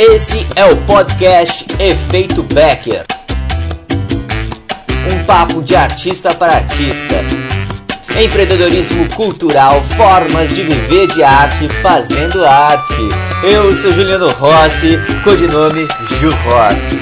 Esse é o podcast Efeito Becker. Um papo de artista para artista. Empreendedorismo cultural, formas de viver de arte fazendo arte. Eu sou Juliano Rossi, codinome Ju Rossi.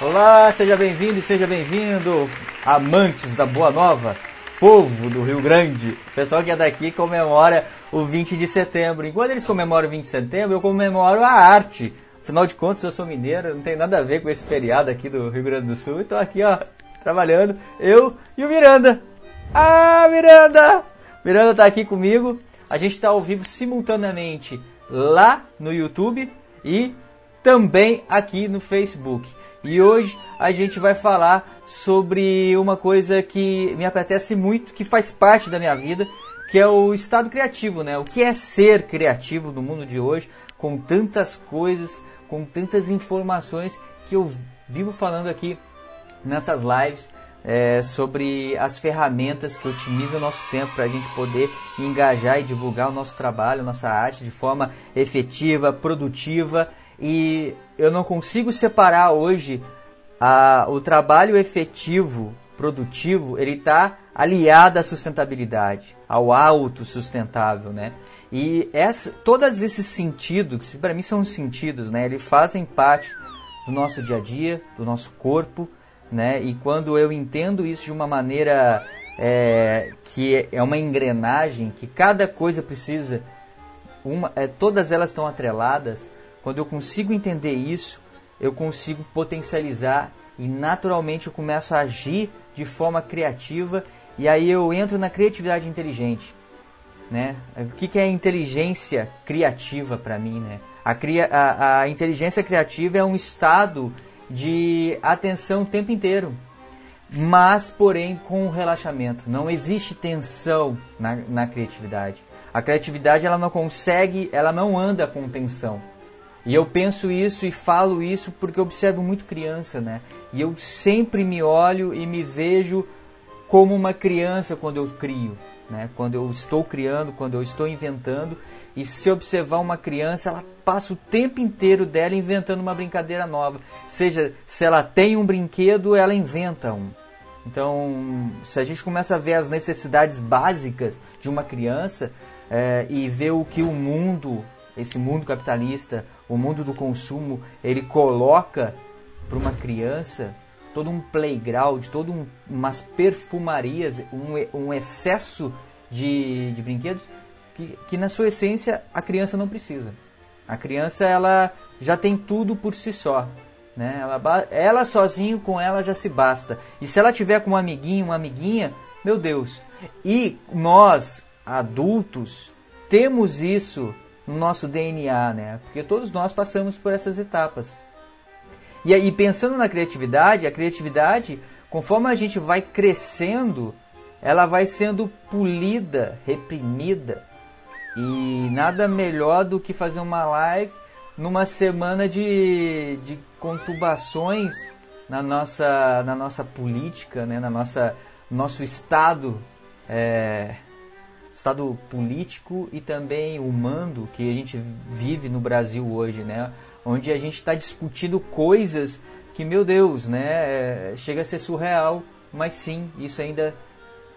Olá, seja bem-vindo e seja bem-vindo, amantes da Boa Nova, povo do Rio Grande. Pessoal que é daqui comemora o 20 de setembro. Enquanto eles comemoram o 20 de setembro, eu comemoro a arte. Afinal de contas, eu sou mineiro, não tem nada a ver com esse feriado aqui do Rio Grande do Sul. Então aqui, ó, trabalhando, eu e o Miranda. Ah, Miranda! Miranda tá aqui comigo. A gente está ao vivo simultaneamente lá no YouTube e também aqui no Facebook. E hoje a gente vai falar sobre uma coisa que me apetece muito, que faz parte da minha vida, que é o estado criativo, né? O que é ser criativo no mundo de hoje, com tantas coisas, com tantas informações que eu vivo falando aqui nessas lives é, sobre as ferramentas que otimizam o nosso tempo para a gente poder engajar e divulgar o nosso trabalho, nossa arte de forma efetiva, produtiva. E eu não consigo separar hoje a, o trabalho efetivo, produtivo, ele está aliado à sustentabilidade, ao autossustentável, né? E essa, todos esses sentidos, que para mim são sentidos, né? Eles fazem parte do nosso dia a dia, do nosso corpo, né? E quando eu entendo isso de uma maneira é, que é uma engrenagem, que cada coisa precisa, uma, é, todas elas estão atreladas. Quando eu consigo entender isso, eu consigo potencializar e naturalmente eu começo a agir de forma criativa e aí eu entro na criatividade inteligente. Né? O que, que é inteligência criativa para mim? Né? A, cria, a, a inteligência criativa é um estado de atenção o tempo inteiro, mas porém com relaxamento. Não existe tensão na, na criatividade. A criatividade ela não consegue, ela não anda com tensão. E eu penso isso e falo isso porque eu observo muito criança, né? E eu sempre me olho e me vejo como uma criança quando eu crio, né? Quando eu estou criando, quando eu estou inventando. E se observar uma criança, ela passa o tempo inteiro dela inventando uma brincadeira nova. Seja, se ela tem um brinquedo, ela inventa um. Então, se a gente começa a ver as necessidades básicas de uma criança é, e ver o que o mundo, esse mundo capitalista, o mundo do consumo, ele coloca para uma criança, todo um playground, todo um, umas perfumarias, um, um excesso de, de brinquedos que, que na sua essência a criança não precisa. A criança ela já tem tudo por si só. Né? Ela, ela sozinho com ela já se basta. E se ela tiver com um amiguinho, uma amiguinha, meu Deus. E nós, adultos, temos isso no nosso DNA, né? Porque todos nós passamos por essas etapas. E aí, pensando na criatividade, a criatividade, conforme a gente vai crescendo, ela vai sendo polida, reprimida. E nada melhor do que fazer uma live numa semana de, de conturbações na nossa, na nossa política, né? na nossa nosso estado, é, estado político e também humano que a gente vive no Brasil hoje, né? Onde a gente está discutindo coisas que, meu Deus, né, é, chega a ser surreal, mas sim, isso ainda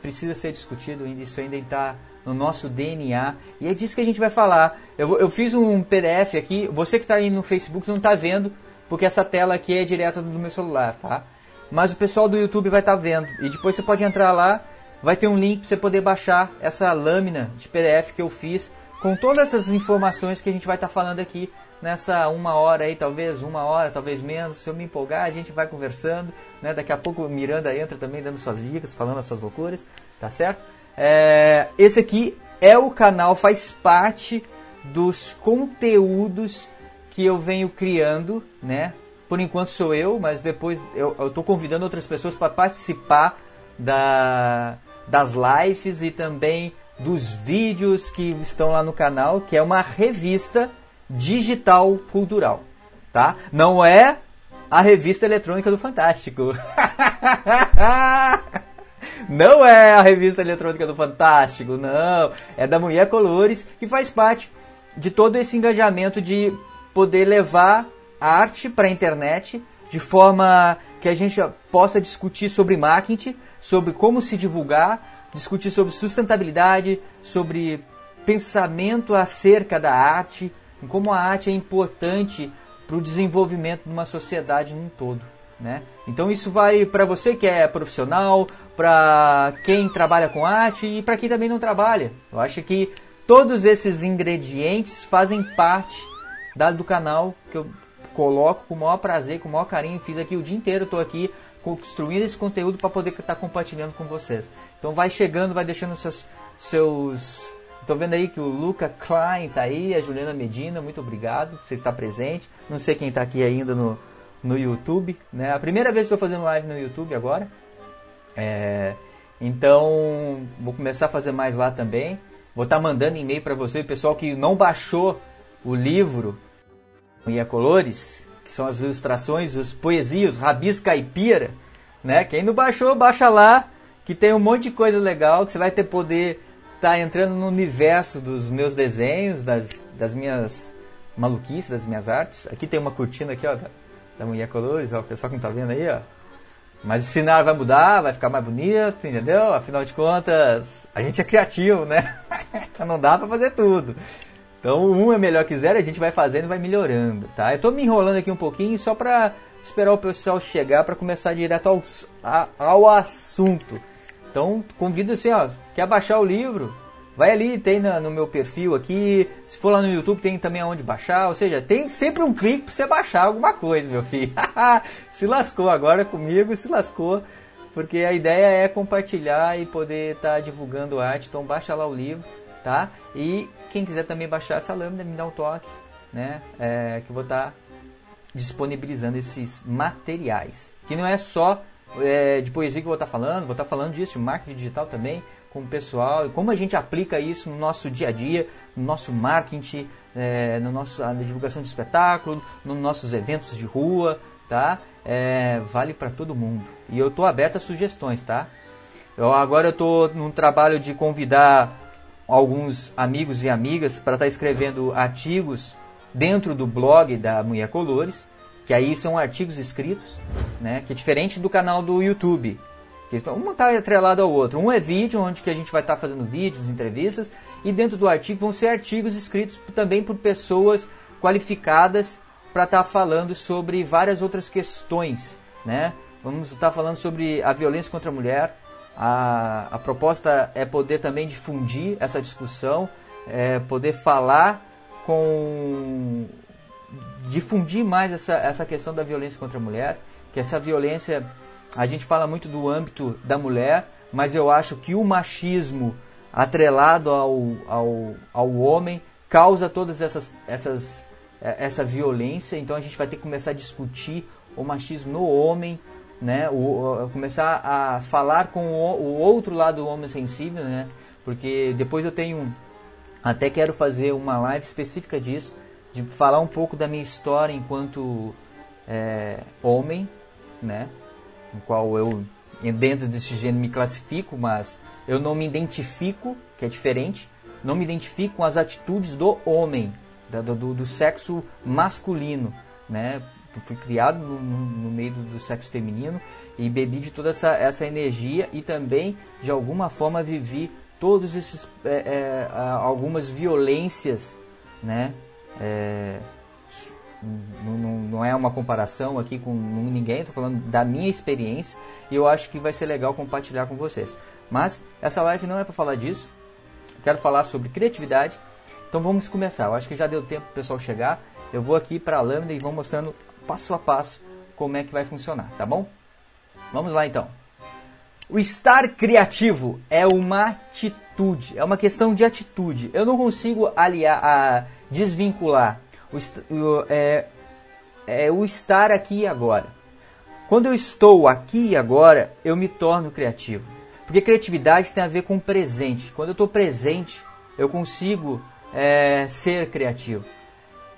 precisa ser discutido, isso ainda está no nosso DNA e é disso que a gente vai falar. Eu, eu fiz um PDF aqui, você que está aí no Facebook não está vendo, porque essa tela aqui é direto do meu celular, tá? Mas o pessoal do YouTube vai estar tá vendo e depois você pode entrar lá, vai ter um link para você poder baixar essa lâmina de PDF que eu fiz com todas essas informações que a gente vai estar tá falando aqui nessa uma hora aí, talvez uma hora, talvez menos. Se eu me empolgar, a gente vai conversando. Né? Daqui a pouco o Miranda entra também dando suas dicas, falando as suas loucuras, tá certo? É, esse aqui é o canal, faz parte dos conteúdos que eu venho criando, né? Por enquanto sou eu, mas depois eu estou convidando outras pessoas para participar da, das lives e também dos vídeos que estão lá no canal, que é uma revista digital cultural, tá? Não é a revista eletrônica do Fantástico. não é a revista eletrônica do Fantástico, não. É da Mulher Colores, que faz parte de todo esse engajamento de poder levar a arte para a internet de forma que a gente possa discutir sobre marketing, sobre como se divulgar, discutir sobre sustentabilidade, sobre pensamento acerca da arte, como a arte é importante para o desenvolvimento de uma sociedade num todo. Né? Então isso vai para você que é profissional, para quem trabalha com arte e para quem também não trabalha. Eu acho que todos esses ingredientes fazem parte da, do canal que eu coloco com o maior prazer, com o maior carinho. Fiz aqui o dia inteiro, estou aqui construindo esse conteúdo para poder estar tá compartilhando com vocês. Então vai chegando, vai deixando seus seus Estou vendo aí que o Luca Klein está aí, a Juliana Medina, muito obrigado por você estar presente. Não sei quem está aqui ainda no, no YouTube, né? A primeira vez que estou fazendo live no YouTube agora. É, então, vou começar a fazer mais lá também. Vou estar tá mandando e-mail para você, pessoal que não baixou o livro Ia Colores, que são as ilustrações, os poesias, rabis caipira, né? Quem não baixou, baixa lá, que tem um monte de coisa legal que você vai ter poder tá entrando no universo dos meus desenhos, das, das minhas maluquices, das minhas artes. Aqui tem uma cortina aqui, ó, da, da Mulher Colores, ó, o pessoal que não tá vendo aí, ó. Mas o cenário vai mudar, vai ficar mais bonito, entendeu? Afinal de contas, a gente é criativo, né? não dá para fazer tudo. Então, um é melhor que zero, a gente vai fazendo e vai melhorando, tá? Eu tô me enrolando aqui um pouquinho só pra esperar o pessoal chegar para começar direto ao, a, ao assunto. Então, convido assim, ó, quer baixar o livro? Vai ali, tem no meu perfil aqui. Se for lá no YouTube, tem também aonde baixar. Ou seja, tem sempre um clique para você baixar alguma coisa, meu filho. se lascou agora comigo, se lascou. Porque a ideia é compartilhar e poder estar tá divulgando arte. Então, baixa lá o livro, tá? E quem quiser também baixar essa lâmina, me dá um toque, né? É, que eu vou estar tá disponibilizando esses materiais. Que não é só é, de poesia que eu vou estar falando, vou estar falando disso, de marketing digital também, com o pessoal, e como a gente aplica isso no nosso dia a dia, no nosso marketing, é, no nosso, na divulgação de espetáculo, nos nossos eventos de rua, tá? É, vale para todo mundo. E eu estou aberto a sugestões, tá? Eu, agora eu estou num trabalho de convidar alguns amigos e amigas para estar tá escrevendo artigos dentro do blog da Mulher Colores que aí são artigos escritos, né, que é diferente do canal do YouTube. Um está atrelado ao outro. Um é vídeo, onde que a gente vai estar tá fazendo vídeos, entrevistas, e dentro do artigo vão ser artigos escritos também por pessoas qualificadas para estar tá falando sobre várias outras questões. Né? Vamos estar tá falando sobre a violência contra a mulher. A, a proposta é poder também difundir essa discussão, é poder falar com difundir mais essa, essa questão da violência contra a mulher, que essa violência, a gente fala muito do âmbito da mulher, mas eu acho que o machismo atrelado ao, ao, ao homem causa todas essas, essas é, essa violência, então a gente vai ter que começar a discutir o machismo no homem, né? O, começar a falar com o, o outro lado do homem sensível, né? Porque depois eu tenho até quero fazer uma live específica disso, de falar um pouco da minha história enquanto é, homem, né? No qual eu, dentro desse gênero, me classifico, mas eu não me identifico, que é diferente, não me identifico com as atitudes do homem, do, do, do sexo masculino, né? Eu fui criado no, no meio do, sexo feminino e bebi de toda essa, essa energia e também, de alguma forma, vivi todos esses é, é, algumas violências, né? É, não, não, é uma comparação aqui com ninguém, estou falando da minha experiência e eu acho que vai ser legal compartilhar com vocês. Mas essa live não é para falar disso, quero falar sobre criatividade, então vamos começar. Eu acho que já deu tempo para o pessoal chegar. Eu vou aqui para a lâmina e vou mostrando passo a passo como é que vai funcionar, tá bom? Vamos lá então. O estar criativo é uma atitude, é uma questão de atitude. Eu não consigo aliar a desvincular o, o, é, é o estar aqui e agora. Quando eu estou aqui e agora, eu me torno criativo. Porque criatividade tem a ver com presente. Quando eu estou presente, eu consigo é, ser criativo.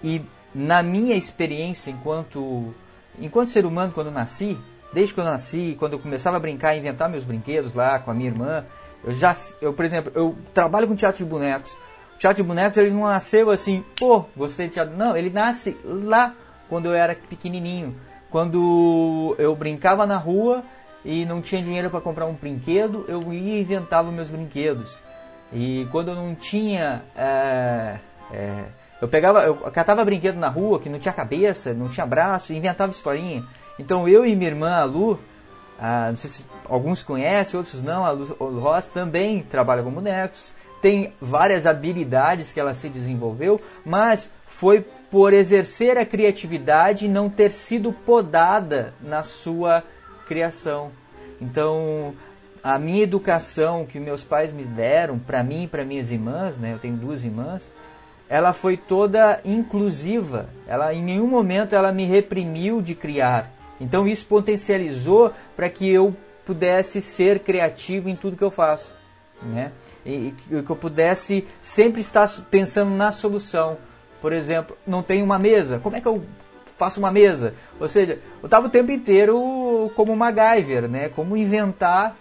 E na minha experiência enquanto, enquanto ser humano, quando eu nasci, desde que eu nasci, quando eu começava a brincar, inventar meus brinquedos lá com a minha irmã, eu já, eu por exemplo, eu trabalho com teatro de bonecos, teatro de bonecos ele não nasceu assim, pô, gostei de teatro. Não, ele nasce lá quando eu era pequenininho. Quando eu brincava na rua e não tinha dinheiro para comprar um brinquedo, eu ia e inventava meus brinquedos. E quando eu não tinha. É, é, eu pegava, eu catava brinquedo na rua que não tinha cabeça, não tinha braço, inventava historinha. Então eu e minha irmã, a Lu, a, não sei se alguns conhecem, outros não, a Lu, Lu Ross também trabalha com bonecos, tem várias habilidades que ela se desenvolveu, mas foi por exercer a criatividade e não ter sido podada na sua criação. Então, a minha educação que meus pais me deram, para mim e para minhas irmãs, né, eu tenho duas irmãs, ela foi toda inclusiva. Ela em nenhum momento ela me reprimiu de criar. Então isso potencializou para que eu pudesse ser criativo em tudo que eu faço, né? E, que eu pudesse sempre estar pensando na solução. Por exemplo, não tem uma mesa. Como é que eu faço uma mesa? Ou seja, eu estava o tempo inteiro como MacGyver, né? Como inventar,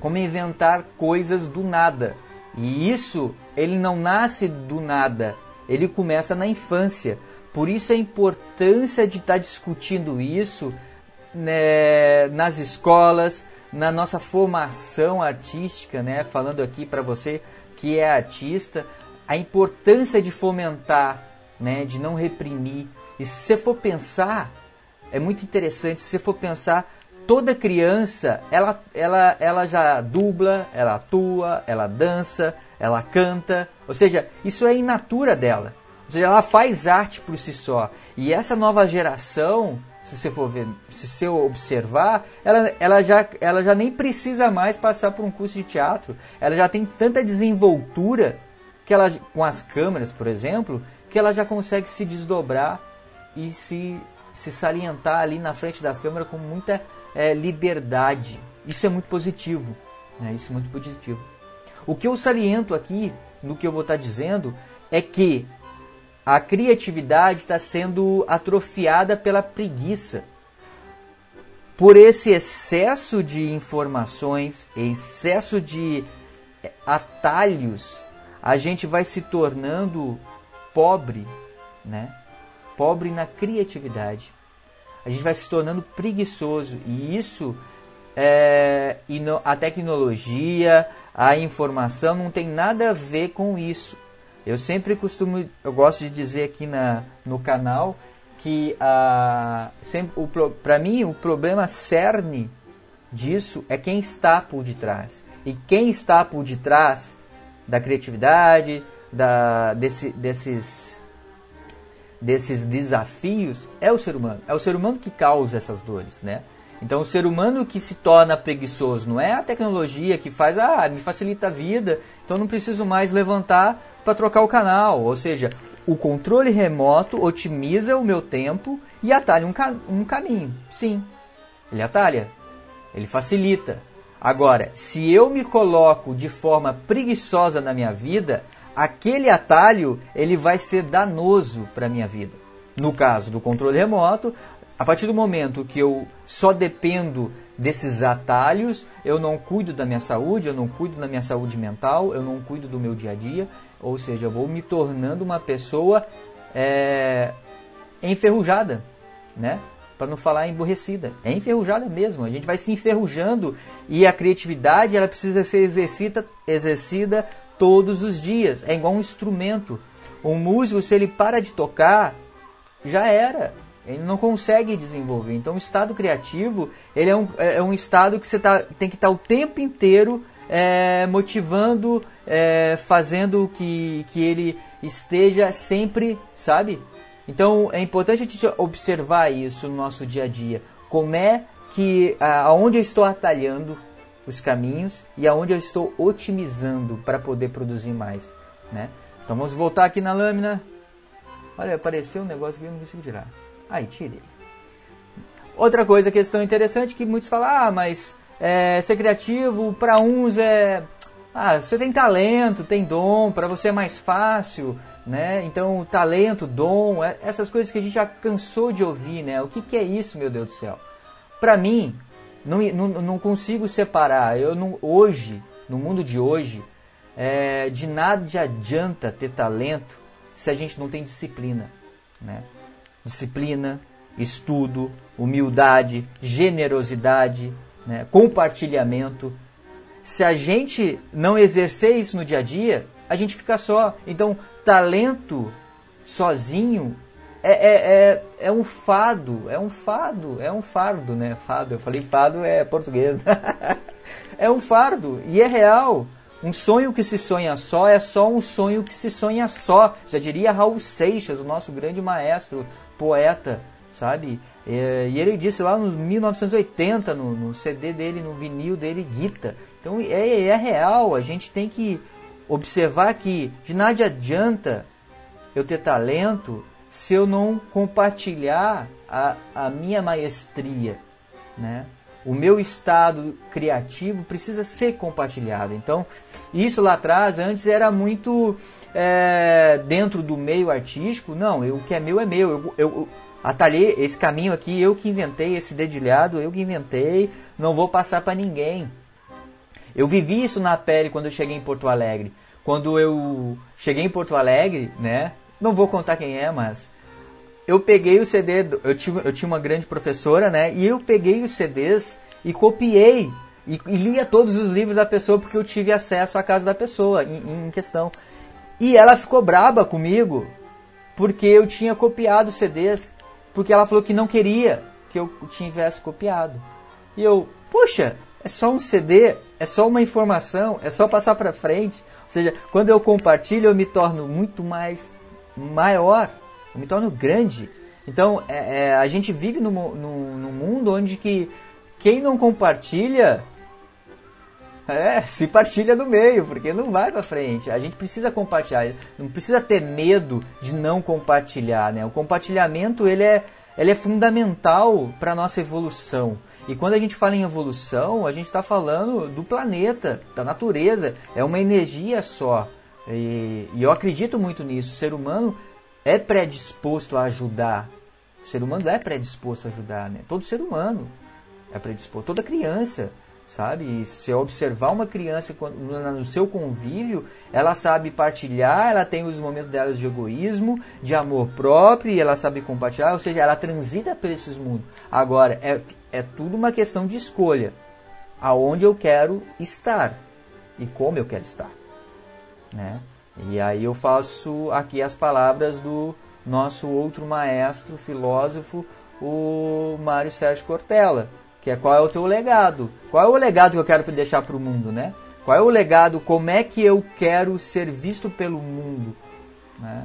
como inventar coisas do nada. E isso, ele não nasce do nada. Ele começa na infância. Por isso a importância de estar tá discutindo isso né, nas escolas, na nossa formação artística, né? Falando aqui para você que é artista, a importância de fomentar, né, de não reprimir. E se você for pensar, é muito interessante, se você for pensar, toda criança, ela, ela, ela já dubla, ela atua, ela dança, ela canta, ou seja, isso é in natura dela. Ou seja, ela faz arte por si só. E essa nova geração, se você for ver, se você observar, ela, ela, já, ela já nem precisa mais passar por um curso de teatro. Ela já tem tanta desenvoltura que ela, com as câmeras, por exemplo, que ela já consegue se desdobrar e se, se salientar ali na frente das câmeras com muita é, liberdade. Isso é muito positivo. Né? Isso é muito positivo. O que eu saliento aqui, no que eu vou estar dizendo, é que a criatividade está sendo atrofiada pela preguiça. Por esse excesso de informações, excesso de é, atalhos a gente vai se tornando pobre, né? Pobre na criatividade. A gente vai se tornando preguiçoso e isso é, a tecnologia, a informação não tem nada a ver com isso. Eu sempre costumo, eu gosto de dizer aqui na, no canal que a para mim o problema cerne disso é quem está por detrás. E quem está por detrás da criatividade, da, desse, desses, desses desafios, é o ser humano. É o ser humano que causa essas dores, né? Então o ser humano que se torna preguiçoso não é a tecnologia que faz, ah, me facilita a vida, então não preciso mais levantar para trocar o canal. Ou seja, o controle remoto otimiza o meu tempo e atalha um, ca um caminho. Sim, ele atalha, ele facilita. Agora, se eu me coloco de forma preguiçosa na minha vida, aquele atalho ele vai ser danoso para minha vida. No caso do controle remoto, a partir do momento que eu só dependo desses atalhos, eu não cuido da minha saúde, eu não cuido da minha saúde mental, eu não cuido do meu dia a dia, ou seja, eu vou me tornando uma pessoa é, enferrujada, né? para não falar emborrecida. É enferrujada mesmo. A gente vai se enferrujando e a criatividade ela precisa ser exercita, exercida todos os dias. É igual um instrumento. Um músico, se ele para de tocar, já era. Ele não consegue desenvolver. Então, o estado criativo ele é, um, é um estado que você tá, tem que estar o tempo inteiro é, motivando, é, fazendo que, que ele esteja sempre, sabe? Então é importante a gente observar isso no nosso dia a dia. Como é que aonde eu estou atalhando os caminhos e aonde eu estou otimizando para poder produzir mais, né? Então vamos voltar aqui na lâmina. Olha, apareceu um negócio que eu não consigo tirar. Aí, tire. Outra coisa, questão interessante que muitos falam, ah, mas é, ser criativo para uns é, ah, você tem talento, tem dom, para você é mais fácil né? Então, talento, dom, é, essas coisas que a gente já cansou de ouvir, né? O que, que é isso, meu Deus do céu? Para mim, não, não, não, consigo separar. Eu não, hoje, no mundo de hoje, é, de nada adianta ter talento se a gente não tem disciplina. Né? Disciplina, estudo, humildade, generosidade, né? compartilhamento. Se a gente não exercer isso no dia a dia, a gente fica só. Então, talento sozinho é, é, é, é, um fado, é um fado, é um fardo, né? Fado, eu falei fado é português. é um fardo e é real. Um sonho que se sonha só é só um sonho que se sonha só. Já diria Raul Seixas, o nosso grande maestro, poeta, sabe? É, e ele disse lá nos 1980, no, no, CD dele, no vinil dele, Guita. Então é, é real, a gente tem que observar que de nada adianta eu ter talento se eu não compartilhar a, a minha maestria, né? o meu estado criativo precisa ser compartilhado. Então, isso lá atrás, antes era muito é, dentro do meio artístico. Não, eu, o que é meu é meu. Eu, eu, atalhei esse caminho aqui, eu que inventei esse dedilhado, eu que inventei, não vou passar para ninguém. Eu vivi isso na pele quando eu cheguei em Porto Alegre. Quando eu cheguei em Porto Alegre, né? Não vou contar quem é, mas eu peguei o CD, eu tinha, eu tinha uma grande professora, né? E eu peguei os CDs e copiei e, e lia todos os livros da pessoa porque eu tive acesso à casa da pessoa em, em questão. E ela ficou braba comigo porque eu tinha copiado os CDs, porque ela falou que não queria que eu tivesse copiado. E eu, poxa, é só um CD, é só uma informação, é só passar para frente. Ou seja, quando eu compartilho, eu me torno muito mais maior eu me torno grande. Então, é, é, a gente vive num, mundo onde que quem não compartilha é, se partilha no meio, porque não vai para frente. A gente precisa compartilhar, não precisa ter medo de não compartilhar, né? O compartilhamento ele é, ele é fundamental para nossa evolução. E quando a gente fala em evolução, a gente está falando do planeta, da natureza. É uma energia só. E, e eu acredito muito nisso. O ser humano é predisposto a ajudar. O ser humano é predisposto a ajudar, né? Todo ser humano é predisposto, toda criança, sabe? E se observar uma criança no seu convívio, ela sabe partilhar, ela tem os momentos dela de egoísmo, de amor próprio, e ela sabe compartilhar, ou seja, ela transita por esses mundos. Agora, é, é tudo uma questão de escolha. Aonde eu quero estar e como eu quero estar, né? E aí eu faço aqui as palavras do nosso outro maestro, filósofo, o Mário Sérgio Cortella, que é qual é o teu legado? Qual é o legado que eu quero deixar para o mundo, né? Qual é o legado? Como é que eu quero ser visto pelo mundo? Né?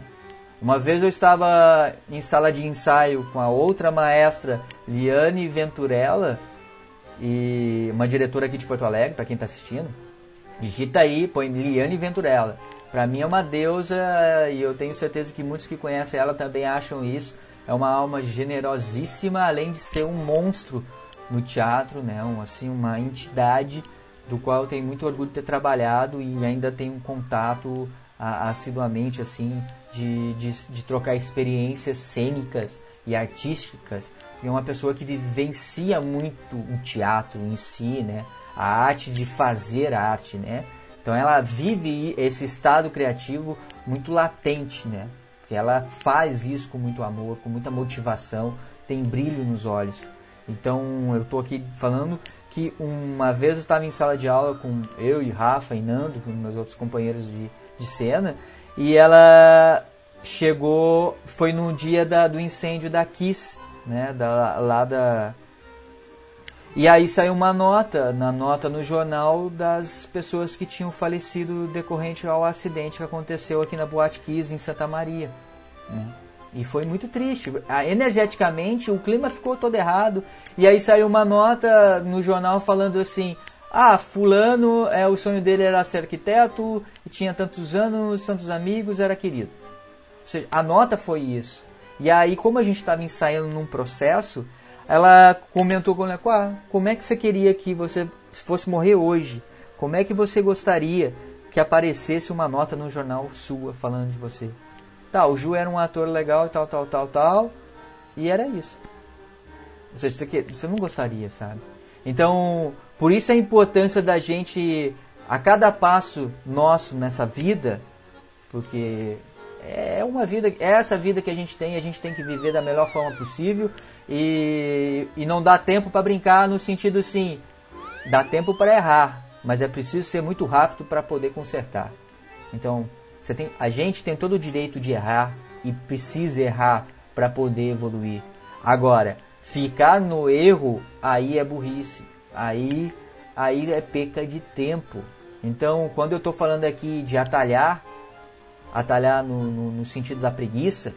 Uma vez eu estava em sala de ensaio com a outra maestra, Liane Venturella, e uma diretora aqui de Porto Alegre, para quem está assistindo. Digita aí, põe Liane Venturella. Para mim é uma deusa e eu tenho certeza que muitos que conhecem ela também acham isso. É uma alma generosíssima, além de ser um monstro no teatro, né? Um, assim, uma entidade do qual eu tenho muito orgulho de ter trabalhado e ainda tenho um contato assiduamente assim de, de, de, trocar experiências cênicas e artísticas. E é uma pessoa que vivencia muito o teatro em si, né? A arte de fazer arte, né? Então ela vive esse estado criativo muito latente, né? Porque ela faz isso com muito amor, com muita motivação, tem brilho nos olhos. Então eu estou aqui falando que uma vez eu estava em sala de aula com eu e Rafa e Nando, com meus outros companheiros de, de cena, e ela chegou, foi no dia da, do incêndio da Kiss, né? Da, lá da e aí saiu uma nota, na nota no jornal, das pessoas que tinham falecido decorrente ao acidente que aconteceu aqui na Boate Kiss, em Santa Maria. Né? E foi muito triste. Energeticamente, o clima ficou todo errado. E aí saiu uma nota no jornal falando assim: ah, fulano, é, o sonho dele era ser arquiteto, tinha tantos anos, tantos amigos, era querido. Ou seja, a nota foi isso. E aí, como a gente estava ensaiando num processo, ela comentou com ela, ah, como é que você queria que você fosse morrer hoje? Como é que você gostaria que aparecesse uma nota no jornal sua falando de você? Tá, o Ju era um ator legal e tal, tal, tal, tal, e era isso. Ou seja, você, você não gostaria, sabe? Então, por isso a importância da gente a cada passo nosso nessa vida, porque é uma vida, é essa vida que a gente tem, a gente tem que viver da melhor forma possível e, e não dá tempo para brincar no sentido assim, dá tempo para errar, mas é preciso ser muito rápido para poder consertar. Então, você tem, a gente tem todo o direito de errar e precisa errar para poder evoluir. Agora, ficar no erro aí é burrice, aí aí é perca de tempo. Então, quando eu estou falando aqui de atalhar, atalhar no, no, no sentido da preguiça,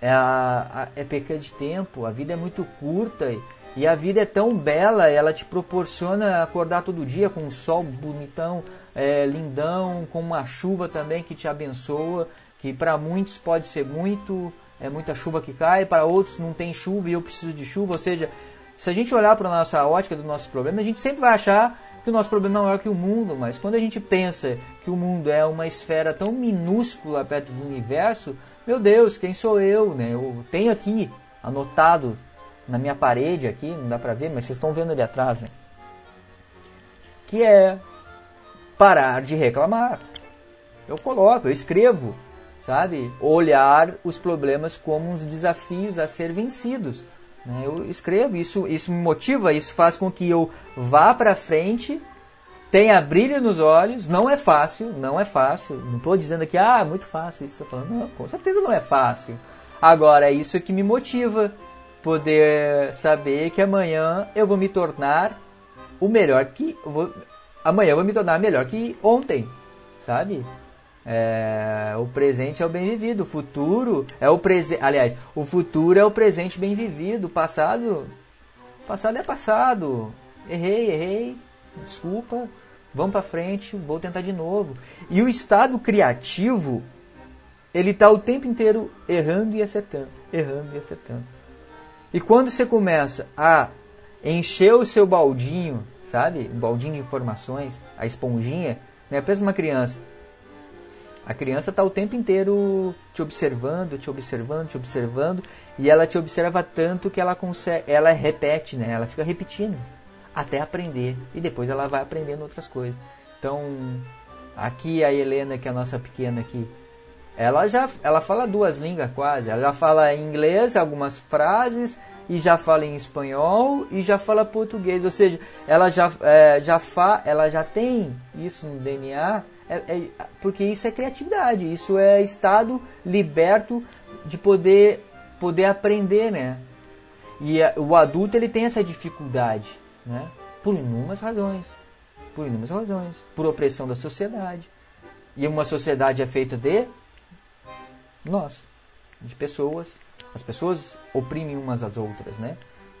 é, a, a, é perca de tempo. A vida é muito curta e a vida é tão bela, ela te proporciona acordar todo dia com um sol bonitão, é, lindão, com uma chuva também que te abençoa, que para muitos pode ser muito, é muita chuva que cai, para outros não tem chuva e eu preciso de chuva. Ou seja, se a gente olhar para a nossa ótica do nosso problema, a gente sempre vai achar que o nosso problema é que o mundo, mas quando a gente pensa que o mundo é uma esfera tão minúscula perto do universo, meu Deus, quem sou eu, né? Eu tenho aqui anotado na minha parede aqui, não dá pra ver, mas vocês estão vendo ali atrás, né? Que é parar de reclamar. Eu coloco, eu escrevo, sabe? Olhar os problemas como uns desafios a ser vencidos. Né? Eu escrevo, isso, isso me motiva, isso faz com que eu vá para frente, tenha brilho nos olhos. Não é fácil, não é fácil. Não estou dizendo aqui, ah, muito fácil. Isso, falando, não, com certeza não é fácil. Agora, é isso que me motiva, poder saber que amanhã eu vou me tornar o melhor que. Vou, amanhã eu vou me tornar melhor que ontem, sabe? É, o presente é o bem vivido, o futuro é o presente. Aliás, o futuro é o presente bem vivido, o passado. Passado é passado. Errei, errei, desculpa, vamos para frente, vou tentar de novo. E o estado criativo, ele tá o tempo inteiro errando e acertando, errando e acertando. E quando você começa a encher o seu baldinho, sabe? O baldinho de informações, a esponjinha, né? Pensa uma criança a criança está o tempo inteiro te observando, te observando, te observando, e ela te observa tanto que ela consegue, ela repete, né? Ela fica repetindo até aprender e depois ela vai aprendendo outras coisas. Então, aqui a Helena, que é a nossa pequena aqui, ela já ela fala duas línguas quase. Ela já fala inglês, algumas frases, e já fala em espanhol e já fala português. Ou seja, ela já, é, já, fa, ela já tem isso no DNA é, é, porque isso é criatividade, isso é estado liberto de poder, poder aprender, né? E a, o adulto ele tem essa dificuldade, né? Por inúmeras razões, por inúmeras razões, por opressão da sociedade. E uma sociedade é feita de nós, de pessoas. As pessoas oprimem umas às outras, né?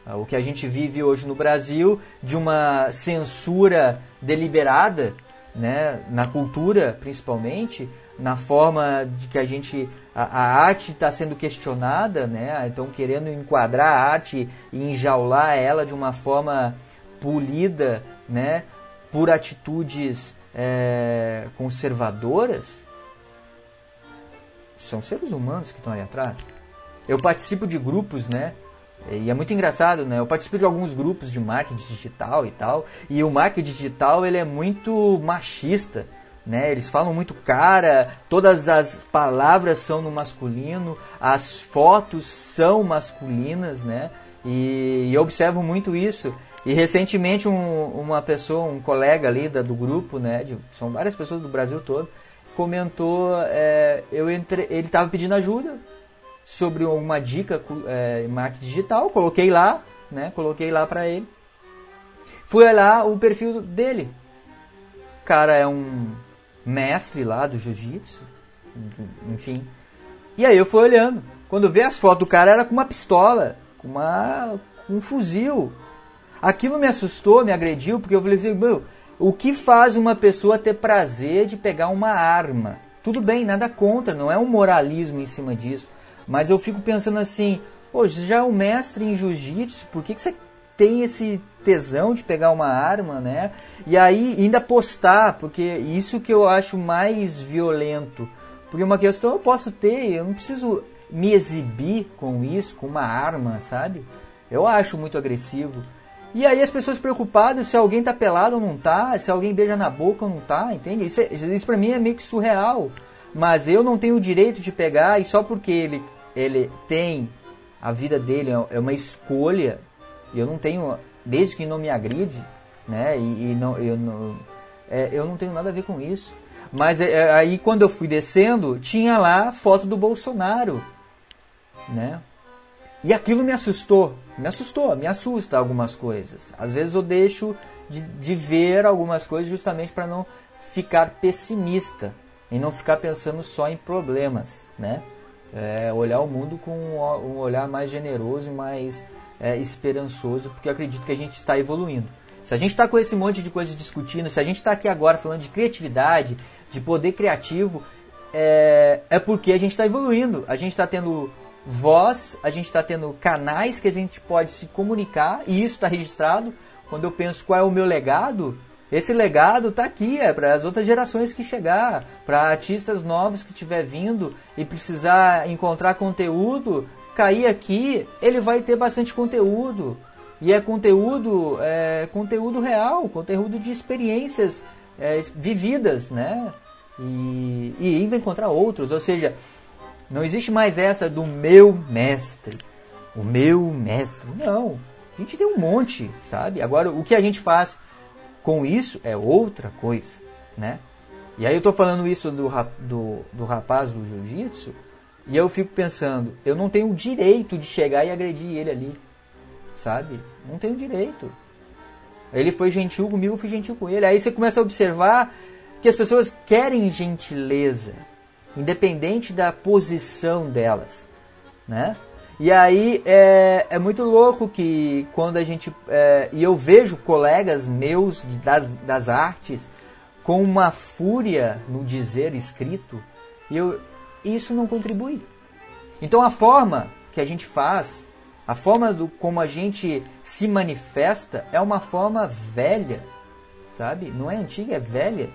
O que a gente vive hoje no Brasil de uma censura deliberada né, na cultura principalmente, na forma de que a gente a, a arte está sendo questionada, né, então querendo enquadrar a arte e enjaular ela de uma forma polida, né, por atitudes é, conservadoras, são seres humanos que estão aí atrás. Eu participo de grupos, né, e é muito engraçado, né? Eu participo de alguns grupos de marketing digital e tal, e o marketing digital ele é muito machista, né? Eles falam muito cara, todas as palavras são no masculino, as fotos são masculinas, né? E, e eu observo muito isso. E recentemente um, uma pessoa, um colega ali da, do grupo, né? De, são várias pessoas do Brasil todo, comentou, é, eu entre, ele estava pedindo ajuda sobre uma dica é, marketing digital, coloquei lá, né? Coloquei lá para ele. Fui olhar o perfil dele. O cara é um mestre lá do jiu-jitsu, enfim. E aí eu fui olhando. Quando vê as fotos do cara era com uma pistola, com uma com um fuzil. Aquilo me assustou, me agrediu, porque eu falei assim, meu, o que faz uma pessoa ter prazer de pegar uma arma? Tudo bem, nada contra, não é um moralismo em cima disso. Mas eu fico pensando assim, hoje já é um mestre em jiu-jitsu, por que, que você tem esse tesão de pegar uma arma, né? E aí ainda postar, porque isso que eu acho mais violento. Porque uma questão eu posso ter, eu não preciso me exibir com isso, com uma arma, sabe? Eu acho muito agressivo. E aí as pessoas preocupadas se alguém tá pelado ou não tá, se alguém beija na boca ou não tá, entende? Isso, é, isso pra mim é meio que surreal. Mas eu não tenho o direito de pegar e só porque ele, ele tem a vida dele, é uma escolha, eu não tenho, desde que não me agride, né? E, e não, eu, não, é, eu não tenho nada a ver com isso. Mas é, é, aí quando eu fui descendo, tinha lá foto do Bolsonaro, né? E aquilo me assustou, me assustou, me assusta algumas coisas. Às vezes eu deixo de, de ver algumas coisas justamente para não ficar pessimista e não ficar pensando só em problemas, né? É, olhar o mundo com um olhar mais generoso e mais é, esperançoso, porque eu acredito que a gente está evoluindo. Se a gente está com esse monte de coisas discutindo, se a gente está aqui agora falando de criatividade, de poder criativo, é, é porque a gente está evoluindo. A gente está tendo voz, a gente está tendo canais que a gente pode se comunicar e isso está registrado. Quando eu penso qual é o meu legado, esse legado está aqui, é para as outras gerações que chegar, para artistas novos que estiver vindo e precisar encontrar conteúdo, cair aqui, ele vai ter bastante conteúdo. E é conteúdo, é, conteúdo real, conteúdo de experiências é, vividas, né? E, e ainda encontrar outros, ou seja, não existe mais essa do meu mestre, o meu mestre. Não, a gente tem um monte, sabe? Agora, o que a gente faz com isso é outra coisa, né? E aí eu tô falando isso do, do, do rapaz do jiu-jitsu e eu fico pensando, eu não tenho o direito de chegar e agredir ele ali, sabe? Não tenho direito. Ele foi gentil comigo, eu fui gentil com ele. Aí você começa a observar que as pessoas querem gentileza, independente da posição delas, né? E aí é, é muito louco que quando a gente. É, e eu vejo colegas meus das, das artes com uma fúria no dizer escrito, e eu, isso não contribui. Então a forma que a gente faz, a forma do como a gente se manifesta é uma forma velha, sabe? Não é antiga, é velha.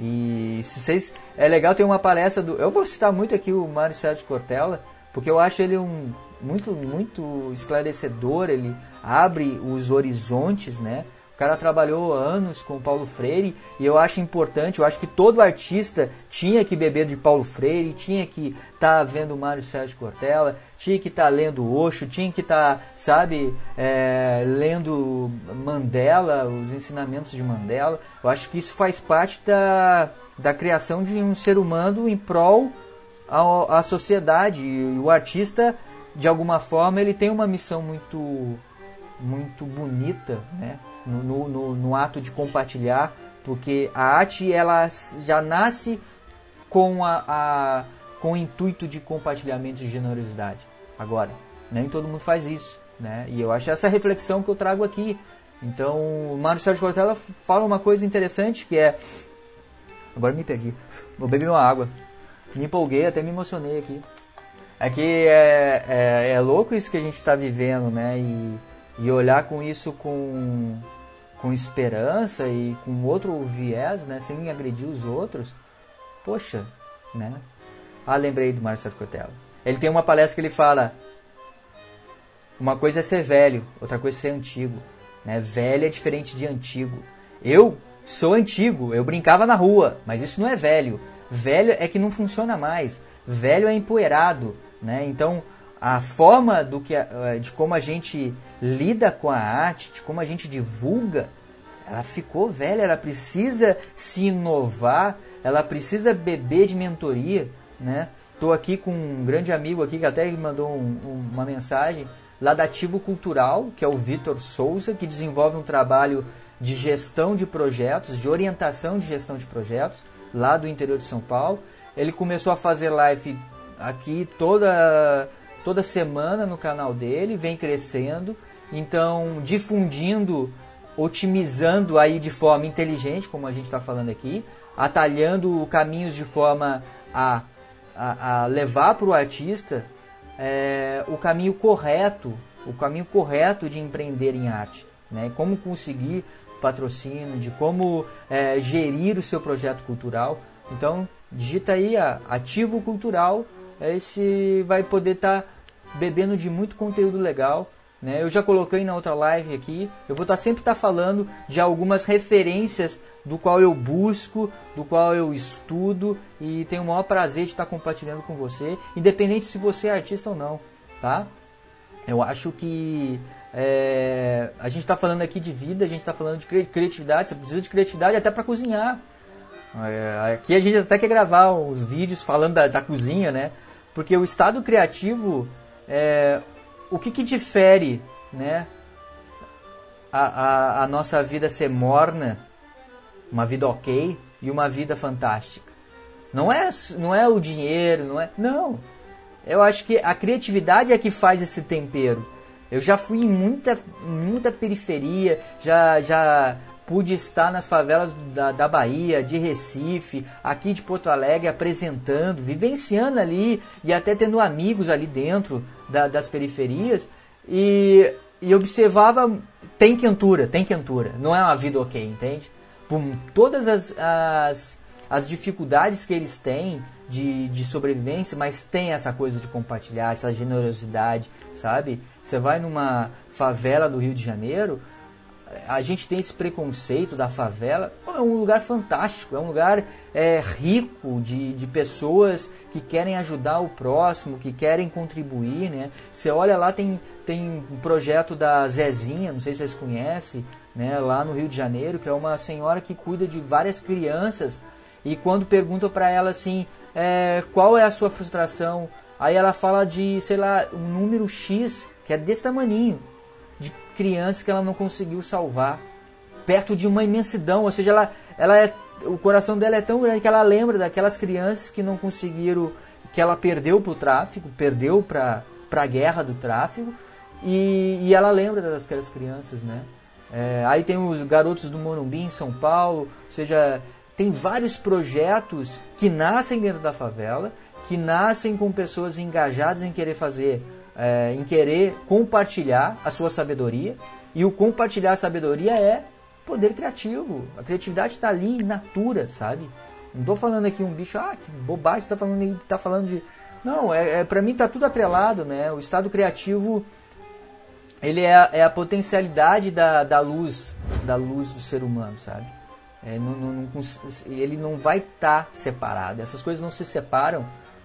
E se vocês é legal ter uma palestra do, eu vou citar muito aqui o Mário Sérgio Cortella, porque eu acho ele um muito, muito esclarecedor, ele abre os horizontes, né? O cara trabalhou anos com Paulo Freire e eu acho importante, eu acho que todo artista tinha que beber de Paulo Freire, tinha que estar tá vendo Mário Sérgio Cortella, tinha que estar tá lendo Osho, tinha que estar, tá, sabe, é, lendo Mandela, os ensinamentos de Mandela. Eu acho que isso faz parte da, da criação de um ser humano em prol à sociedade. E o artista de alguma forma ele tem uma missão muito muito bonita né? No, no, no, ato de compartilhar porque a arte ela já nasce com a, a com o intuito de compartilhamento de generosidade. Agora nem todo mundo faz isso né? E eu acho essa reflexão que eu trago aqui. Então o Mário Sérgio Cortella fala uma coisa interessante que é agora me perdi vou beber uma água. Me empolguei até me emocionei aqui que é, é, é louco isso que a gente está vivendo, né? E, e olhar com isso com, com esperança e com outro viés, né? Sem agredir os outros. Poxa, né? Ah, lembrei do Marcelo Cortella. Ele tem uma palestra que ele fala: uma coisa é ser velho, outra coisa é ser antigo. Né? Velho é diferente de antigo. Eu sou antigo, eu brincava na rua, mas isso não é velho. Velho é que não funciona mais. Velho é empoeirado, né? Então, a forma do que eh, de como a gente lida com a arte, de como a gente divulga, ela ficou velha, ela precisa se inovar, ela precisa beber de mentoria, né? Tô aqui com um grande amigo aqui que até me mandou um, um, uma mensagem lá da Ativo Cultural, que é o Vitor Souza, que desenvolve um trabalho de gestão de projetos, de orientação de gestão de projetos, lá do interior de São Paulo. Ele começou a fazer live aqui toda, toda semana no canal dele, vem crescendo, então difundindo, otimizando aí de forma inteligente, como a gente está falando aqui, atalhando caminhos de forma a, a, a levar para o artista é, o caminho correto, o caminho correto de empreender em arte, né? Como conseguir patrocínio, de como é, gerir o seu projeto cultural. Então, digita aí a Ativo Cultural esse vai poder estar tá bebendo de muito conteúdo legal, Né? Eu já coloquei na outra live aqui. Eu vou estar tá, sempre tá falando de algumas referências do qual eu busco, do qual eu estudo e tenho o maior prazer de estar compartilhando com você, independente se você é artista ou não, tá? Eu acho que é, a gente está falando aqui de vida, a gente está falando de criatividade, você precisa de criatividade até para cozinhar. É, aqui a gente até quer gravar uns vídeos falando da, da cozinha, né? Porque o estado criativo, é, o que, que difere, né? A, a, a nossa vida ser morna uma vida ok e uma vida fantástica. Não é, não é o dinheiro, não é. Não. Eu acho que a criatividade é que faz esse tempero. Eu já fui em muita, muita periferia, já, já pude estar nas favelas da, da Bahia, de Recife, aqui de Porto Alegre, apresentando, vivenciando ali e até tendo amigos ali dentro da, das periferias. E, e observava, tem quentura, tem quentura. Não é uma vida ok, entende? por todas as, as, as dificuldades que eles têm de, de sobrevivência, mas tem essa coisa de compartilhar, essa generosidade, sabe? Você vai numa favela do Rio de Janeiro, a gente tem esse preconceito da favela. É um lugar fantástico, é um lugar é, rico de, de pessoas que querem ajudar o próximo, que querem contribuir, né? Você olha lá, tem, tem um projeto da Zezinha, não sei se vocês conhecem, né, lá no Rio de Janeiro, que é uma senhora que cuida de várias crianças. E quando perguntam para ela assim, é, qual é a sua frustração, aí ela fala de, sei lá, um número X, que é desse tamanho, crianças que ela não conseguiu salvar, perto de uma imensidão, ou seja, ela, ela é, o coração dela é tão grande que ela lembra daquelas crianças que não conseguiram, que ela perdeu para o tráfico, perdeu para a guerra do tráfico, e, e ela lembra daquelas crianças, né? É, aí tem os Garotos do Morumbi em São Paulo, ou seja, tem vários projetos que nascem dentro da favela, que nascem com pessoas engajadas em querer fazer, é, em querer compartilhar a sua sabedoria. E o compartilhar a sabedoria é poder criativo. A criatividade está ali natura, sabe? Não estou falando aqui um bicho, ah, que bobagem, está falando, tá falando de. Não, é, é para mim está tudo atrelado, né? O estado criativo ele é a, é a potencialidade da, da luz, da luz do ser humano, sabe? É, não, não, não, ele não vai estar tá separado. Essas coisas não se separam,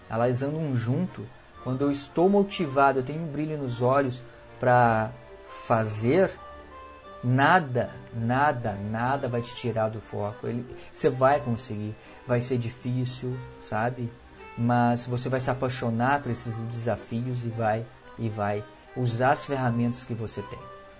elas andam junto. Quando eu estou motivado, eu tenho um brilho nos olhos para fazer, nada, nada, nada vai te tirar do foco. Ele, você vai conseguir. Vai ser difícil, sabe? Mas você vai se apaixonar por esses desafios e vai e vai usar as ferramentas que você tem.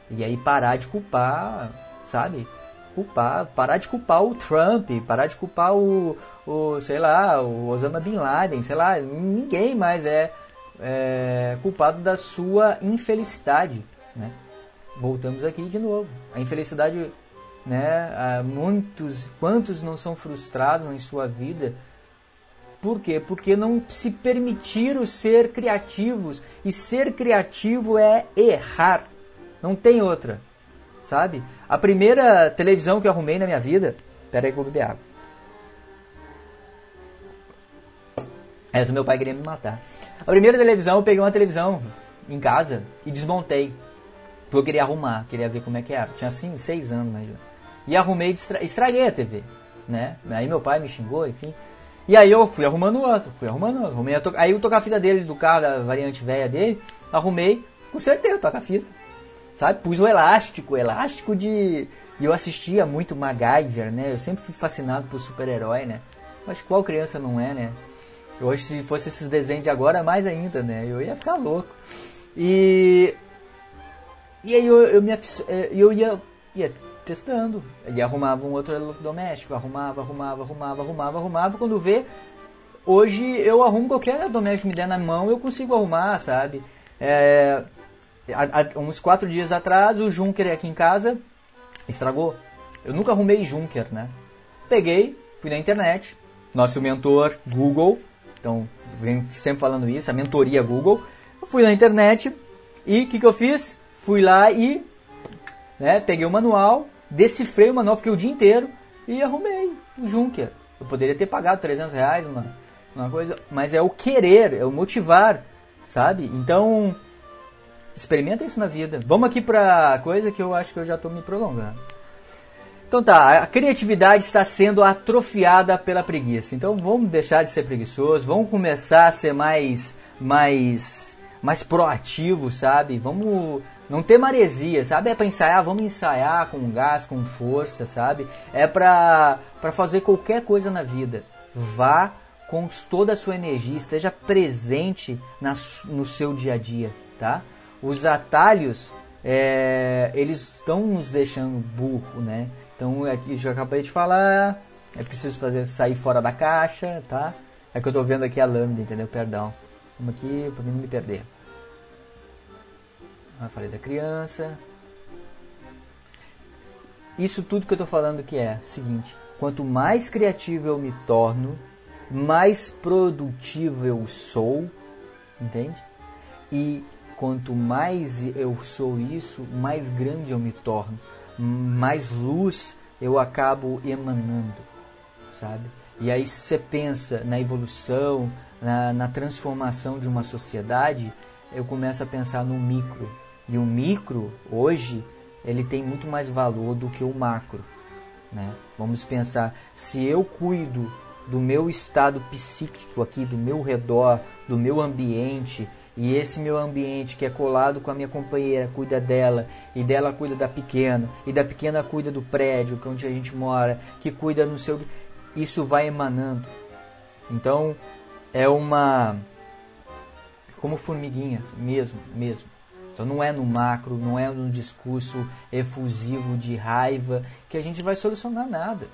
E aí parar de culpar, sabe? Culpar, parar de culpar o Trump, parar de culpar o, o sei lá, o Osama Bin Laden, sei lá, ninguém mais é, é culpado da sua infelicidade, né? Voltamos aqui de novo. A infelicidade, né? Muitos, quantos não são frustrados em sua vida por quê? Porque não se permitiram ser criativos. E ser criativo é errar. Não tem outra. Sabe? A primeira televisão que eu arrumei na minha vida. Pera aí que eu vou beber água. Essa meu pai queria me matar. A primeira televisão, eu peguei uma televisão em casa e desmontei. Porque eu queria arrumar, queria ver como é que era. Tinha assim, seis anos, né? E arrumei e estraguei a TV, né? Aí meu pai me xingou, enfim. E aí eu fui arrumando outro, fui arrumando outro. Arrumei to... Aí eu toca-fita dele, do carro, da variante velha dele, arrumei, consertei o toca-fita. Sabe? Pus o elástico, elástico de. E eu assistia muito MacGyver, né? Eu sempre fui fascinado por super-herói, né? Que qual criança não é, né? Hoje, se fosse esses desenhos de agora, mais ainda, né? Eu ia ficar louco. E. E aí eu, eu, me, eu ia, ia testando. E arrumava um outro eletrodoméstico, arrumava, arrumava, arrumava, arrumava, arrumava. Quando vê, hoje eu arrumo qualquer eletrodoméstico que me der na mão, eu consigo arrumar, sabe? É, há, há uns quatro dias atrás, o Junker aqui em casa estragou. Eu nunca arrumei Junker, né? Peguei, fui na internet, nosso mentor Google, então vem sempre falando isso, a mentoria Google. Eu fui na internet e o que, que eu fiz? Fui lá e né, peguei o manual, decifrei o manual, fiquei o dia inteiro e arrumei o Junker. Eu poderia ter pagado 300 reais uma, coisa, mas é o querer, é o motivar, sabe? Então, experimenta isso na vida. Vamos aqui pra coisa que eu acho que eu já tô me prolongando. Então tá, a criatividade está sendo atrofiada pela preguiça. Então vamos deixar de ser preguiçosos, vamos começar a ser mais mais mais proativo, sabe? Vamos não ter maresia, sabe? É para ensaiar, vamos ensaiar com gás, com força, sabe? É para para fazer qualquer coisa na vida. Vá com toda a sua energia, esteja presente na, no seu dia a dia, tá? Os atalhos, é, eles estão nos deixando burro, né? Então, aqui já acabei de falar, é preciso fazer sair fora da caixa, tá? É que eu tô vendo aqui a lâmina, entendeu? Perdão. Vamos aqui para mim não me perder. Ah, falei da criança. Isso tudo que eu tô falando que é seguinte, quanto mais criativo eu me torno, mais produtivo eu sou, entende? E quanto mais eu sou isso, mais grande eu me torno mais luz eu acabo emanando, sabe? E aí se você pensa na evolução, na, na, transformação de uma sociedade, eu começo a pensar no micro. E o micro, hoje, ele tem muito mais valor do que o macro. Né? Vamos pensar, se eu cuido do meu estado psíquico aqui, do meu redor, do meu ambiente, e esse meu ambiente que é colado com a minha companheira cuida dela e dela cuida da pequena e da pequena cuida do prédio que é onde a gente mora que cuida no seu isso vai emanando. Então é uma como formiguinha mesmo mesmo. Então não é no macro não é no discurso efusivo de raiva que a gente vai solucionar nada.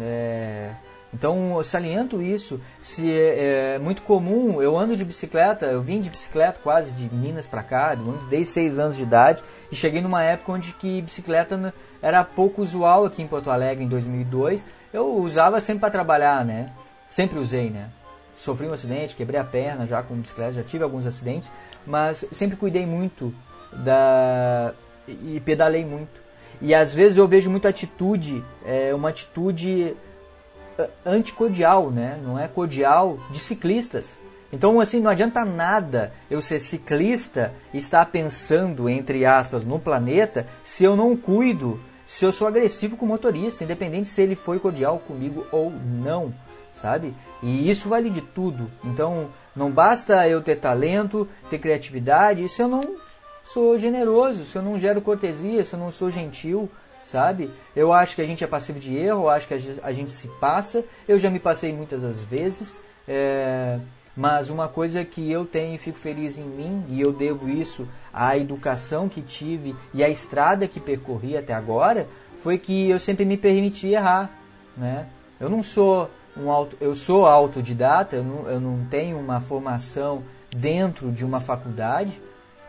É então eu saliento isso. Se é, é, muito comum, eu ando de bicicleta, eu vim de bicicleta quase de Minas para cá, desde seis anos de idade e cheguei numa época onde que bicicleta era pouco usual aqui em Porto Alegre em 2002. Eu usava sempre para trabalhar, né? Sempre usei, né? Sofri um acidente, quebrei a perna já com bicicleta, já tive alguns acidentes, mas sempre cuidei muito da e pedalei muito. E às vezes eu vejo muita atitude, é, uma atitude anticodial, né? Não é cordial de ciclistas. Então, assim, não adianta nada eu ser ciclista e estar pensando, entre aspas, no planeta, se eu não cuido, se eu sou agressivo com o motorista, independente se ele foi cordial comigo ou não, sabe? E isso vale de tudo. Então, não basta eu ter talento, ter criatividade, se eu não sou generoso, se eu não gero cortesia, se eu não sou gentil, sabe? Eu acho que a gente é passivo de erro, eu acho que a gente se passa. Eu já me passei muitas das vezes, é, mas uma coisa que eu tenho e fico feliz em mim, e eu devo isso à educação que tive e à estrada que percorri até agora, foi que eu sempre me permiti errar, né? Eu não sou um auto, eu sou autodidata, eu não, eu não tenho uma formação dentro de uma faculdade,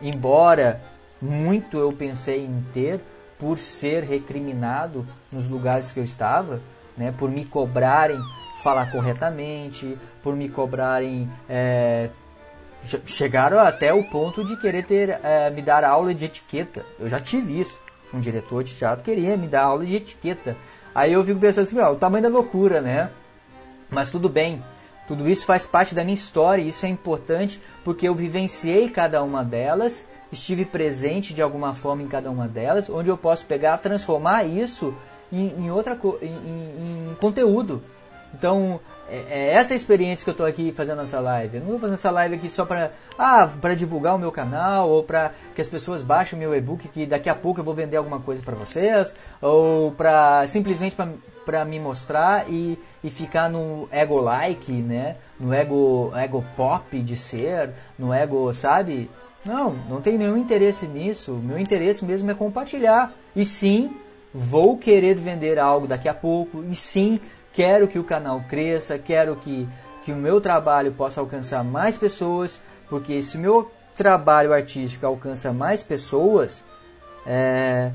embora muito eu pensei em ter, por ser recriminado nos lugares que eu estava, né, por me cobrarem falar corretamente, por me cobrarem. É, chegaram até o ponto de querer ter, é, me dar aula de etiqueta. Eu já tive isso. Um diretor de teatro queria me dar aula de etiqueta. Aí eu fico pensando assim, ó, o tamanho da loucura, né? Mas tudo bem, tudo isso faz parte da minha história e isso é importante porque eu vivenciei cada uma delas estive presente de alguma forma em cada uma delas, onde eu posso pegar, transformar isso em, em outra em, em, conteúdo. Então, é, é essa experiência que eu estou aqui fazendo essa live. Eu não vou fazer essa live aqui só para ah, para divulgar o meu canal ou para que as pessoas baixem o meu e-book que daqui a pouco eu vou vender alguma coisa para vocês ou para simplesmente para me mostrar e, e ficar no ego like, né? No ego ego pop de ser, no ego, sabe? Não, não tenho nenhum interesse nisso. Meu interesse mesmo é compartilhar. E sim, vou querer vender algo daqui a pouco. E sim, quero que o canal cresça, quero que, que o meu trabalho possa alcançar mais pessoas. Porque se o meu trabalho artístico alcança mais pessoas, é,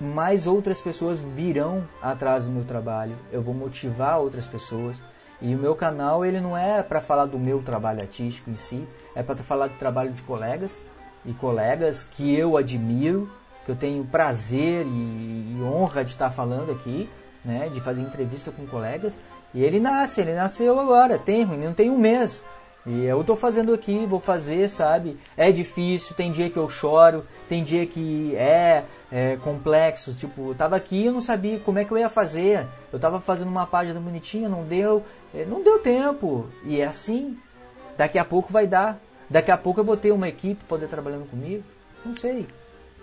mais outras pessoas virão atrás do meu trabalho. Eu vou motivar outras pessoas. E o meu canal ele não é para falar do meu trabalho artístico em si, é para falar do trabalho de colegas e colegas que eu admiro, que eu tenho prazer e, e honra de estar falando aqui, né, de fazer entrevista com colegas. E ele nasce, ele nasceu agora, tem, não tem um mês. E eu tô fazendo aqui, vou fazer, sabe? É difícil, tem dia que eu choro, tem dia que é, é complexo. Tipo, eu tava aqui e eu não sabia como é que eu ia fazer. Eu tava fazendo uma página bonitinha, não deu, não deu tempo. E é assim. Daqui a pouco vai dar. Daqui a pouco eu vou ter uma equipe poder trabalhando comigo. Não sei.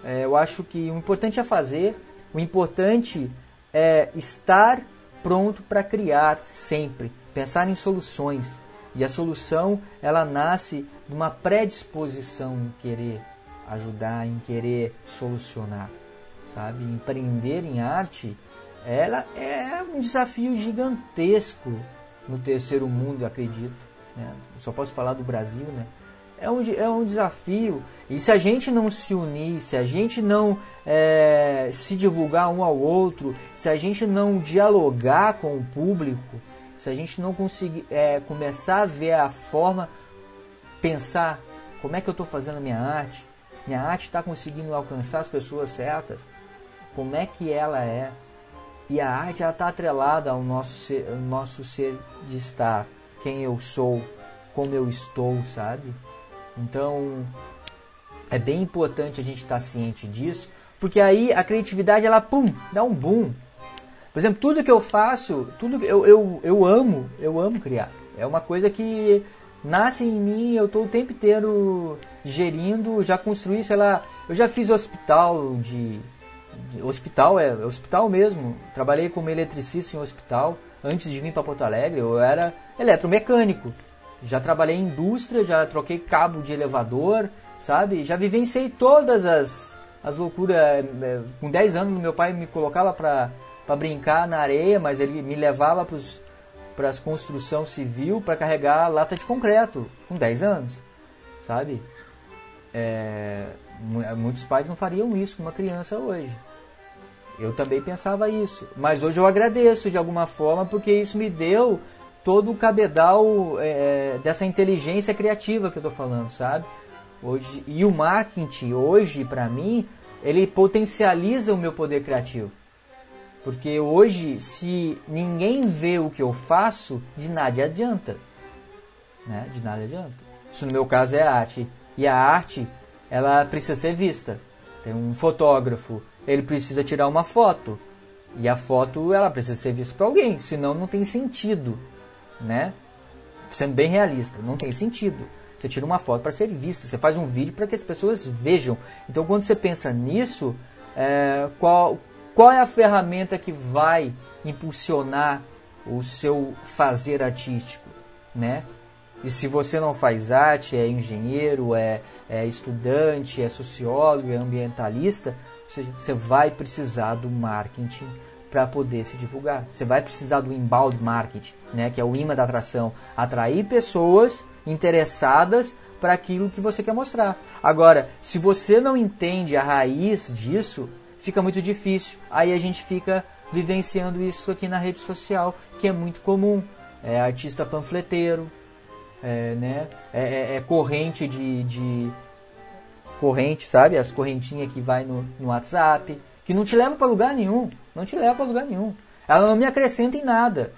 É, eu acho que o importante é fazer, o importante é estar pronto para criar sempre, pensar em soluções. E a solução, ela nasce de uma predisposição em querer ajudar, em querer solucionar, sabe? Empreender em arte, ela é um desafio gigantesco no terceiro mundo, acredito. Né? Só posso falar do Brasil, né? É um, é um desafio. E se a gente não se unir, se a gente não é, se divulgar um ao outro, se a gente não dialogar com o público, se a gente não conseguir é, começar a ver a forma, pensar como é que eu estou fazendo minha arte, minha arte está conseguindo alcançar as pessoas certas, como é que ela é. E a arte está atrelada ao nosso ser, ao nosso ser de estar, quem eu sou, como eu estou, sabe? Então é bem importante a gente estar tá ciente disso, porque aí a criatividade ela pum, dá um boom, por exemplo, tudo que eu faço, tudo eu, eu, eu amo, eu amo criar. É uma coisa que nasce em mim, eu estou o tempo inteiro gerindo, já construí, sei lá, eu já fiz hospital de hospital é, é hospital mesmo. Trabalhei como eletricista em hospital antes de vir para Porto Alegre, eu era eletromecânico. Já trabalhei em indústria, já troquei cabo de elevador, sabe? Já vivenciei todas as as loucuras. É, com 10 anos, meu pai me colocava para para brincar na areia, mas ele me levava para as construção civil para carregar lata de concreto com 10 anos, sabe? É, muitos pais não fariam isso com uma criança hoje. Eu também pensava isso, mas hoje eu agradeço de alguma forma porque isso me deu todo o cabedal é, dessa inteligência criativa que eu estou falando, sabe? Hoje e o marketing hoje para mim ele potencializa o meu poder criativo. Porque hoje, se ninguém vê o que eu faço, de nada adianta. Né? De nada adianta. Isso no meu caso é arte. E a arte, ela precisa ser vista. Tem um fotógrafo, ele precisa tirar uma foto. E a foto, ela precisa ser vista por alguém, senão não tem sentido, né? Sendo bem realista, não tem sentido. Você tira uma foto para ser vista, você faz um vídeo para que as pessoas vejam. Então, quando você pensa nisso, é, qual, qual é a ferramenta que vai impulsionar o seu fazer artístico, né? E se você não faz arte, é engenheiro, é, é estudante, é sociólogo, é ambientalista, seja, você vai precisar do marketing para poder se divulgar. Você vai precisar do inbound marketing, né, que é o imã da atração, atrair pessoas interessadas para aquilo que você quer mostrar. Agora, se você não entende a raiz disso, fica muito difícil. Aí a gente fica vivenciando isso aqui na rede social, que é muito comum. É artista panfleteiro, é, né? É, é, é corrente de, de, corrente, sabe? As correntinhas que vai no, no WhatsApp, que não te leva para lugar nenhum, não te leva para lugar nenhum. Ela não me acrescenta em nada.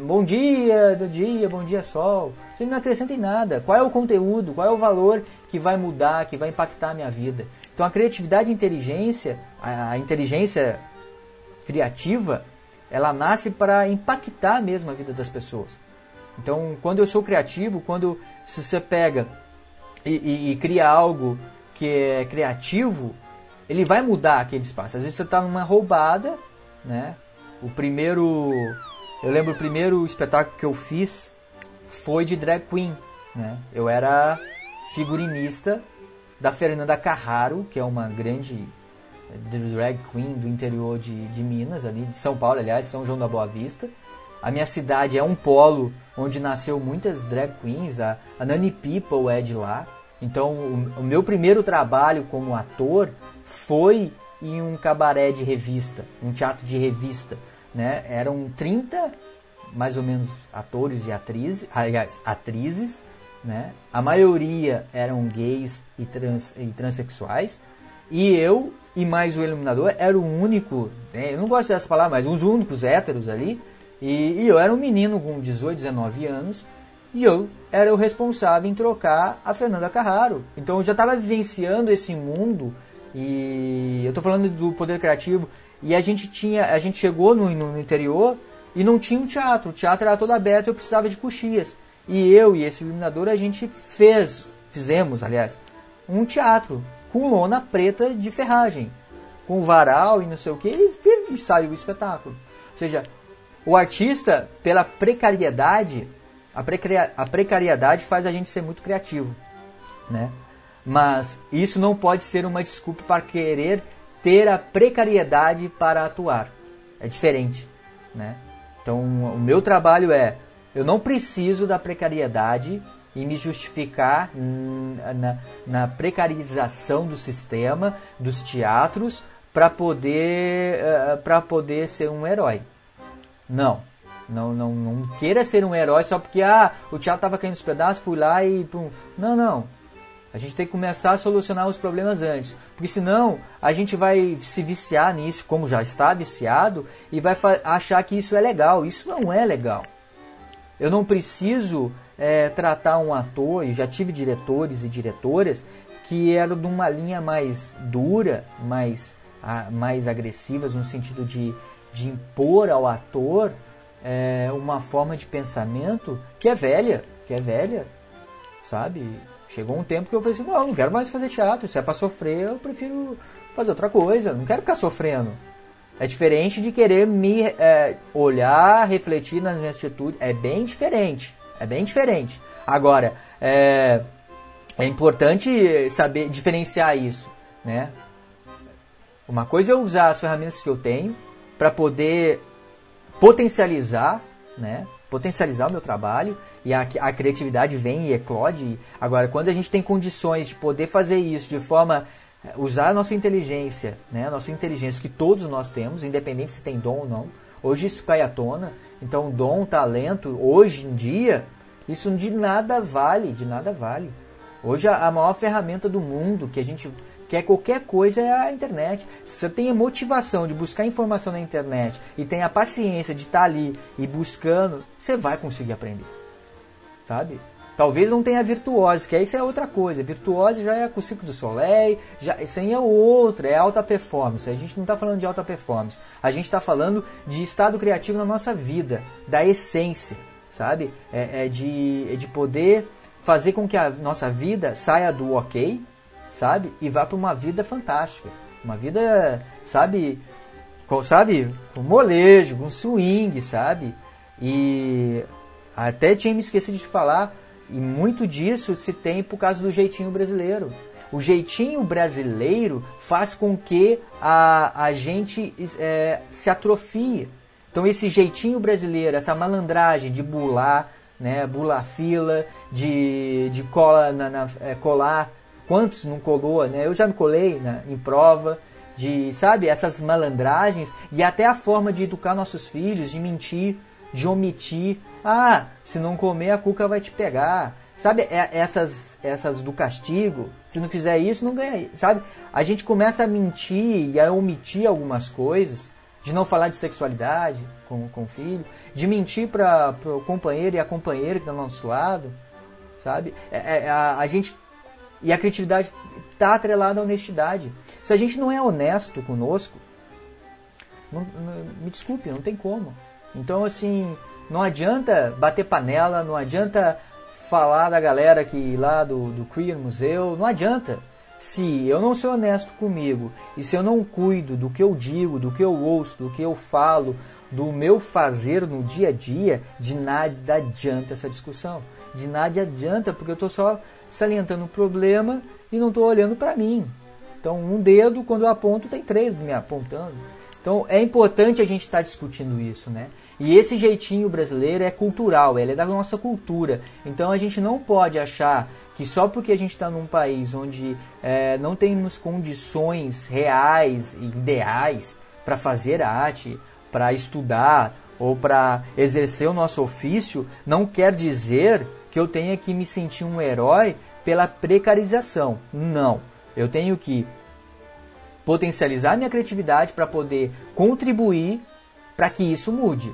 Bom dia, do dia, bom dia sol. Isso não me acrescenta em nada. Qual é o conteúdo? Qual é o valor que vai mudar, que vai impactar a minha vida? Então a criatividade e a inteligência, a inteligência criativa, ela nasce para impactar mesmo a vida das pessoas. Então, quando eu sou criativo, quando você pega e, e, e cria algo que é criativo, ele vai mudar aquele espaço. Às vezes você está numa roubada, né? O primeiro, eu lembro o primeiro espetáculo que eu fiz foi de drag queen, né? Eu era figurinista da Fernanda Carraro, que é uma grande eh, drag queen do interior de, de Minas, ali de São Paulo, aliás, São João da Boa Vista. A minha cidade é um polo onde nasceu muitas drag queens, a, a Nani People é de lá. Então, o, o meu primeiro trabalho como ator foi em um cabaré de revista, um teatro de revista. Né? Eram 30, mais ou menos, atores e atrizes, aliás, atrizes, né? A maioria eram gays e, trans, e transexuais. E eu e mais o iluminador era o único, né? eu não gosto dessa palavra, mas os únicos héteros ali. E, e, eu era um menino com 18, 19 anos. E eu era o responsável em trocar a Fernanda Carraro. Então eu já estava vivenciando esse mundo e eu estou falando do poder criativo e a gente tinha, a gente chegou no, no, interior e não tinha um teatro. O teatro era todo aberto, eu precisava de coxias. E eu e esse iluminador a gente fez, fizemos, aliás, um teatro com lona preta de ferragem, com varal e não sei o que, e, saiu o espetáculo. Ou seja, o artista, pela precariedade, a, a precariedade faz a gente ser muito criativo, né? Mas isso não pode ser uma desculpa para querer ter a precariedade para atuar. É diferente, né? Então, o meu trabalho é, eu não preciso da precariedade e me justificar na, na precarização do sistema, dos teatros, para poder, uh, para poder ser um herói. Não. Não, não, não queira ser um herói só porque ah, o teatro estava caindo nos pedaços, fui lá e pum. Não, não. A gente tem que começar a solucionar os problemas antes. Porque senão a gente vai se viciar nisso, como já está viciado, e vai achar que isso é legal. Isso não é legal. Eu não preciso é, tratar um ator, e já tive diretores e diretoras que eram de uma linha mais dura, mais, a, mais agressivas, no sentido de de impor ao ator é, uma forma de pensamento que é velha, que é velha, sabe? Chegou um tempo que eu falei assim, não, não quero mais fazer teatro, se é para sofrer, eu prefiro fazer outra coisa, não quero ficar sofrendo. É diferente de querer me é, olhar, refletir nas minhas atitudes, é bem diferente, é bem diferente. Agora, é, é importante saber diferenciar isso, né? Uma coisa é usar as ferramentas que eu tenho, para poder potencializar, né? Potencializar o meu trabalho e a, a criatividade vem e eclode. Agora, quando a gente tem condições de poder fazer isso de forma eh, usar a nossa inteligência, né? A nossa inteligência que todos nós temos, independente se tem dom ou não. Hoje isso cai à tona. Então, dom, talento, hoje em dia, isso de nada vale, de nada vale. Hoje a, a maior ferramenta do mundo que a gente quer é qualquer coisa é a internet. Se você tem a motivação de buscar informação na internet e tem a paciência de estar ali e buscando, você vai conseguir aprender. Sabe? Talvez não tenha virtuose, que isso é outra coisa. Virtuose já é com o ciclo do Soleil, já, isso aí é outra, é alta performance. A gente não está falando de alta performance. A gente está falando de estado criativo na nossa vida, da essência, sabe? É, é de, é de poder fazer com que a nossa vida saia do ok, sabe? E vá para uma vida fantástica. Uma vida, sabe? Com, sabe? Com molejo, com swing, sabe? E até tinha me esquecido de falar, e muito disso se tem por causa do jeitinho brasileiro. O jeitinho brasileiro faz com que a, a gente é, se atrofie. Então esse jeitinho brasileiro, essa malandragem de bular, né, bular fila, de, de cola na, na é, colar Quantos não colou, né? Eu já me colei né, em prova de, sabe, essas malandragens e até a forma de educar nossos filhos, de mentir, de omitir. Ah, se não comer a cuca vai te pegar. Sabe, é, essas essas do castigo, se não fizer isso, não ganha, sabe? A gente começa a mentir e a omitir algumas coisas, de não falar de sexualidade com, com o filho, de mentir para o companheiro e a companheira que está do nosso lado, sabe? É, é, a, a gente e a criatividade está atrelada à honestidade. Se a gente não é honesto conosco, não, não, me desculpe, não tem como. Então, assim, não adianta bater panela, não adianta falar da galera que lá do, do Queer Museu, não adianta. Se eu não sou honesto comigo e se eu não cuido do que eu digo, do que eu ouço, do que eu falo, do meu fazer no dia a dia, de nada adianta essa discussão. De nada adianta, porque eu estou só salientando o problema e não estou olhando para mim. Então, um dedo, quando eu aponto, tem três me apontando. Então, é importante a gente estar tá discutindo isso, né? E esse jeitinho brasileiro é cultural, ele é da nossa cultura. Então, a gente não pode achar que só porque a gente está num país onde é, não temos condições reais e ideais para fazer arte, para estudar ou para exercer o nosso ofício, não quer dizer que eu tenha que me sentir um herói pela precarização. Não. Eu tenho que potencializar minha criatividade para poder contribuir para que isso mude.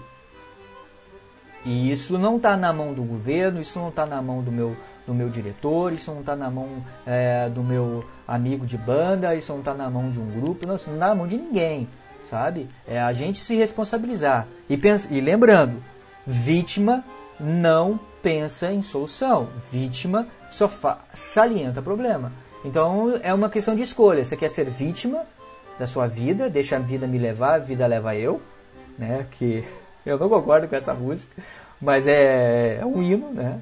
E isso não está na mão do governo, isso não está na mão do meu, do meu diretor, isso não está na mão é, do meu amigo de banda, isso não está na mão de um grupo, não, isso não está na mão de ninguém, sabe? É a gente se responsabilizar. E, pensa, e lembrando, vítima não pensa em solução, vítima só salienta problema. Então é uma questão de escolha. Você quer ser vítima da sua vida, deixa a vida me levar, a vida leva eu, né? Que eu não concordo com essa música, mas é, é um hino, né?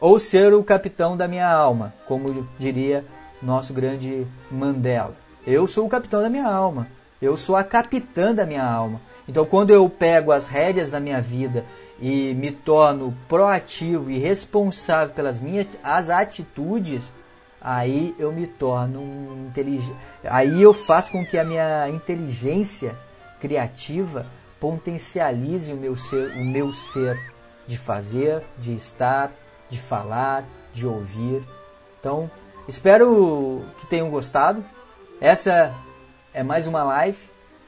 Ou ser o capitão da minha alma, como diria nosso grande Mandela. Eu sou o capitão da minha alma. Eu sou a capitã da minha alma. Então, quando eu pego as rédeas da minha vida e me torno proativo e responsável pelas minhas as atitudes, aí eu me torno um inteligente. Aí eu faço com que a minha inteligência criativa potencialize o meu ser, o meu ser de fazer, de estar, de falar, de ouvir. Então, espero que tenham gostado. Essa é mais uma live.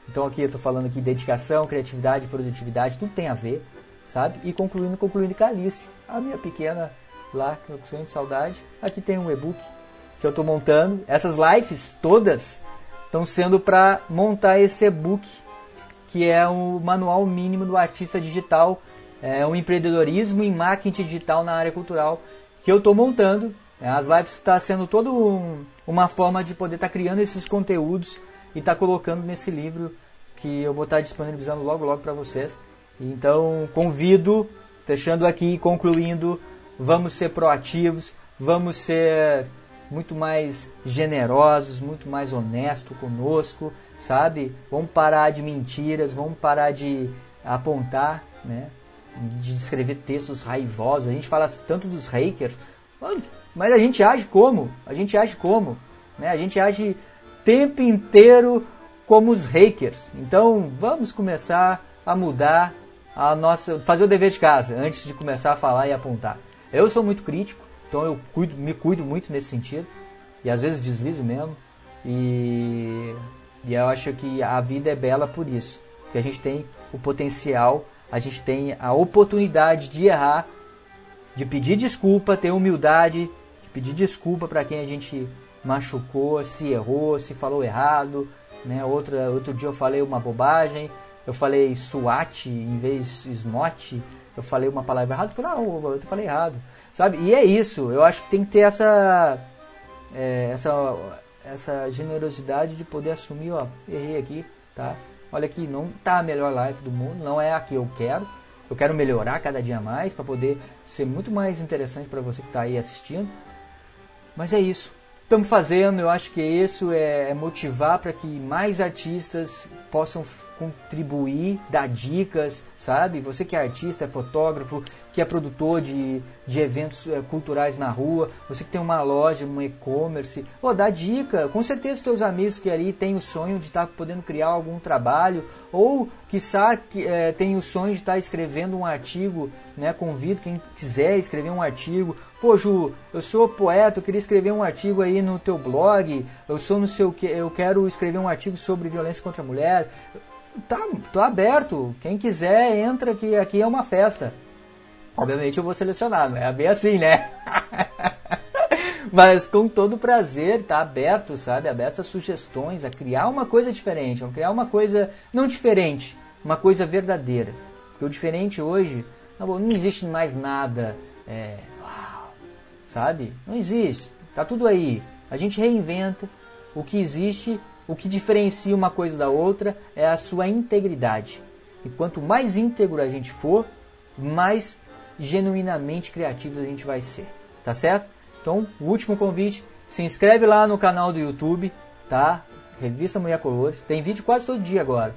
Então aqui eu estou falando aqui dedicação, criatividade, produtividade, tudo tem a ver, sabe? E concluindo, concluindo Calice, a minha pequena lá, que eu tenho de saudade. Aqui tem um e-book que eu estou montando. Essas lives todas estão sendo para montar esse e-book, que é o manual mínimo do artista digital, é um empreendedorismo em marketing digital na área cultural, que eu estou montando. As lives está sendo toda um, uma forma de poder estar tá criando esses conteúdos e estar tá colocando nesse livro que eu vou estar tá disponibilizando logo logo para vocês. Então convido, fechando aqui, concluindo, vamos ser proativos, vamos ser muito mais generosos, muito mais honestos conosco, sabe? Vamos parar de mentiras, vamos parar de apontar, né? De escrever textos raivosos. A gente fala tanto dos hackers, mas a gente age como? A gente age como? Né? A gente age tempo inteiro como os hackers. Então vamos começar a mudar a nossa, fazer o dever de casa antes de começar a falar e apontar. Eu sou muito crítico, então eu cuido, me cuido muito nesse sentido. E às vezes deslizo mesmo. E, e eu acho que a vida é bela por isso. Que a gente tem o potencial, a gente tem a oportunidade de errar, de pedir desculpa, ter humildade, de pedir desculpa para quem a gente machucou, se errou, se falou errado. Né? Outra, outro dia eu falei uma bobagem, eu falei SWAT em vez de SMOT, eu falei uma palavra errada, eu falei, ah, eu falei errado. Sabe? E é isso, eu acho que tem que ter essa, é, essa, essa generosidade de poder assumir, ó, errei aqui, tá? Olha aqui, não tá a melhor live do mundo, não é a que eu quero. Eu quero melhorar cada dia mais para poder ser muito mais interessante para você que está aí assistindo. Mas é isso. Estamos fazendo, eu acho que isso é, é motivar para que mais artistas possam contribuir, dar dicas, sabe? Você que é artista, é fotógrafo, que é produtor de, de eventos é, culturais na rua, você que tem uma loja, um e-commerce, oh, dá dica. Com certeza teus amigos que ali têm o sonho de estar tá podendo criar algum trabalho, ou que é, tem o sonho de estar tá escrevendo um artigo, né? Convido quem quiser escrever um artigo. Pô, Ju, eu sou poeta, eu queria escrever um artigo aí no teu blog, eu sou no seu eu quero escrever um artigo sobre violência contra a mulher tá, tô aberto. Quem quiser, entra que aqui é uma festa. Obviamente eu vou selecionar, não é bem assim, né? Mas com todo prazer, tá aberto, sabe? Aberto a sugestões, a criar uma coisa diferente, a criar uma coisa não diferente, uma coisa verdadeira. Porque o diferente hoje, não, não existe mais nada, é, uau, sabe? Não existe. Tá tudo aí. A gente reinventa o que existe o que diferencia uma coisa da outra é a sua integridade. E quanto mais íntegro a gente for, mais genuinamente criativos a gente vai ser. Tá certo? Então, o último convite, se inscreve lá no canal do YouTube, tá? Revista Mulher Colores. Tem vídeo quase todo dia agora.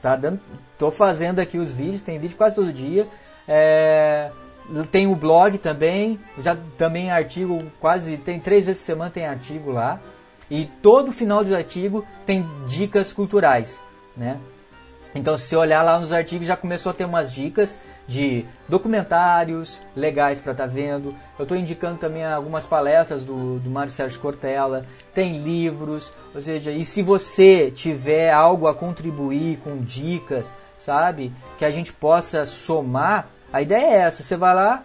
Tá dando, tô fazendo aqui os vídeos, tem vídeo quase todo dia. É, tem o blog também, já também artigo quase tem três vezes por semana tem artigo lá. E todo final do artigo tem dicas culturais, né? Então, se você olhar lá nos artigos, já começou a ter umas dicas de documentários legais para estar tá vendo. Eu estou indicando também algumas palestras do, do Mário Sérgio Cortella. Tem livros, ou seja, e se você tiver algo a contribuir com dicas, sabe, que a gente possa somar, A ideia é essa, você vai lá,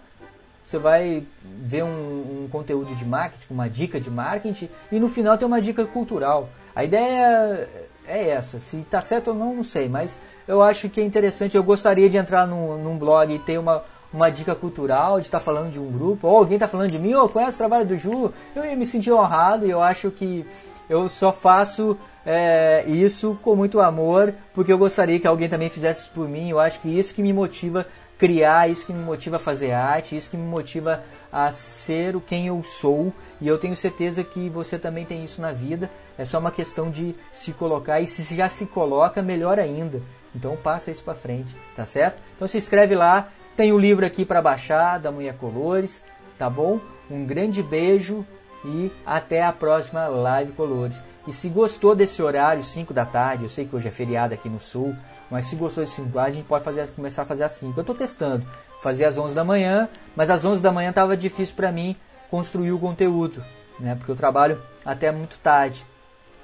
você vai ver um, um, conteúdo de marketing, uma dica de marketing, e no final tem uma dica cultural. A ideia é essa. Se está certo ou não, não sei, mas eu acho que é interessante. Eu gostaria de entrar num, num blog e ter uma, uma dica cultural, de estar tá falando de um grupo, ou alguém está falando de mim, ou conhece o trabalho do Ju. Eu ia me sentir honrado e eu acho que eu só faço é, isso com muito amor, porque eu gostaria que alguém também fizesse isso por mim. Eu acho que isso que me motiva criar, isso que me motiva a fazer arte, isso que me motiva a ser o quem eu sou. E eu tenho certeza que você também tem isso na vida. É só uma questão de se colocar e se já se coloca, melhor ainda. Então passa isso para frente, tá certo? Então se inscreve lá, tem o livro aqui para baixar da Mulher Colores, tá bom? Um grande beijo e até a próxima Live Colores. E se gostou desse horário, 5 da tarde, eu sei que hoje é feriado aqui no sul, mas se gostou desse 5 a gente pode fazer, começar a fazer às 5. Eu estou testando, fazer às 11 da manhã, mas às 11 da manhã estava difícil para mim construir o conteúdo, né? Porque eu trabalho até muito tarde,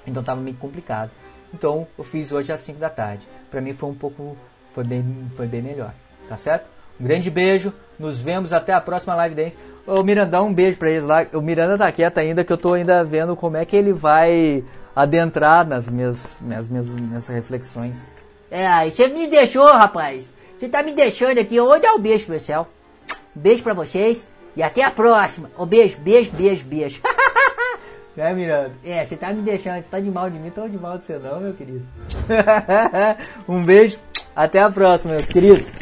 então estava meio complicado. Então eu fiz hoje às 5 da tarde. Para mim foi um pouco, foi bem, foi bem melhor, tá certo? Um grande beijo, nos vemos até a próxima live dance. Ô Miranda, um beijo pra eles lá. O Miranda tá quieto ainda, que eu tô ainda vendo como é que ele vai adentrar nas minhas, minhas, minhas, minhas reflexões. É, aí você me deixou, rapaz. Você tá me deixando aqui. Vou dar um beijo céu. Beijo pra vocês e até a próxima. Um beijo, beijo, beijo, beijo. É, Miranda? É, você tá me deixando, você tá de mal de mim, tô de mal de você não, meu querido. um beijo, até a próxima, meus queridos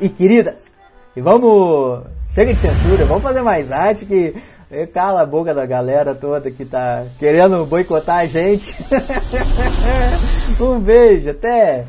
e queridas. E vamos. Chega de censura, vamos fazer mais arte que. Cala a boca da galera toda que tá querendo boicotar a gente. um beijo, até!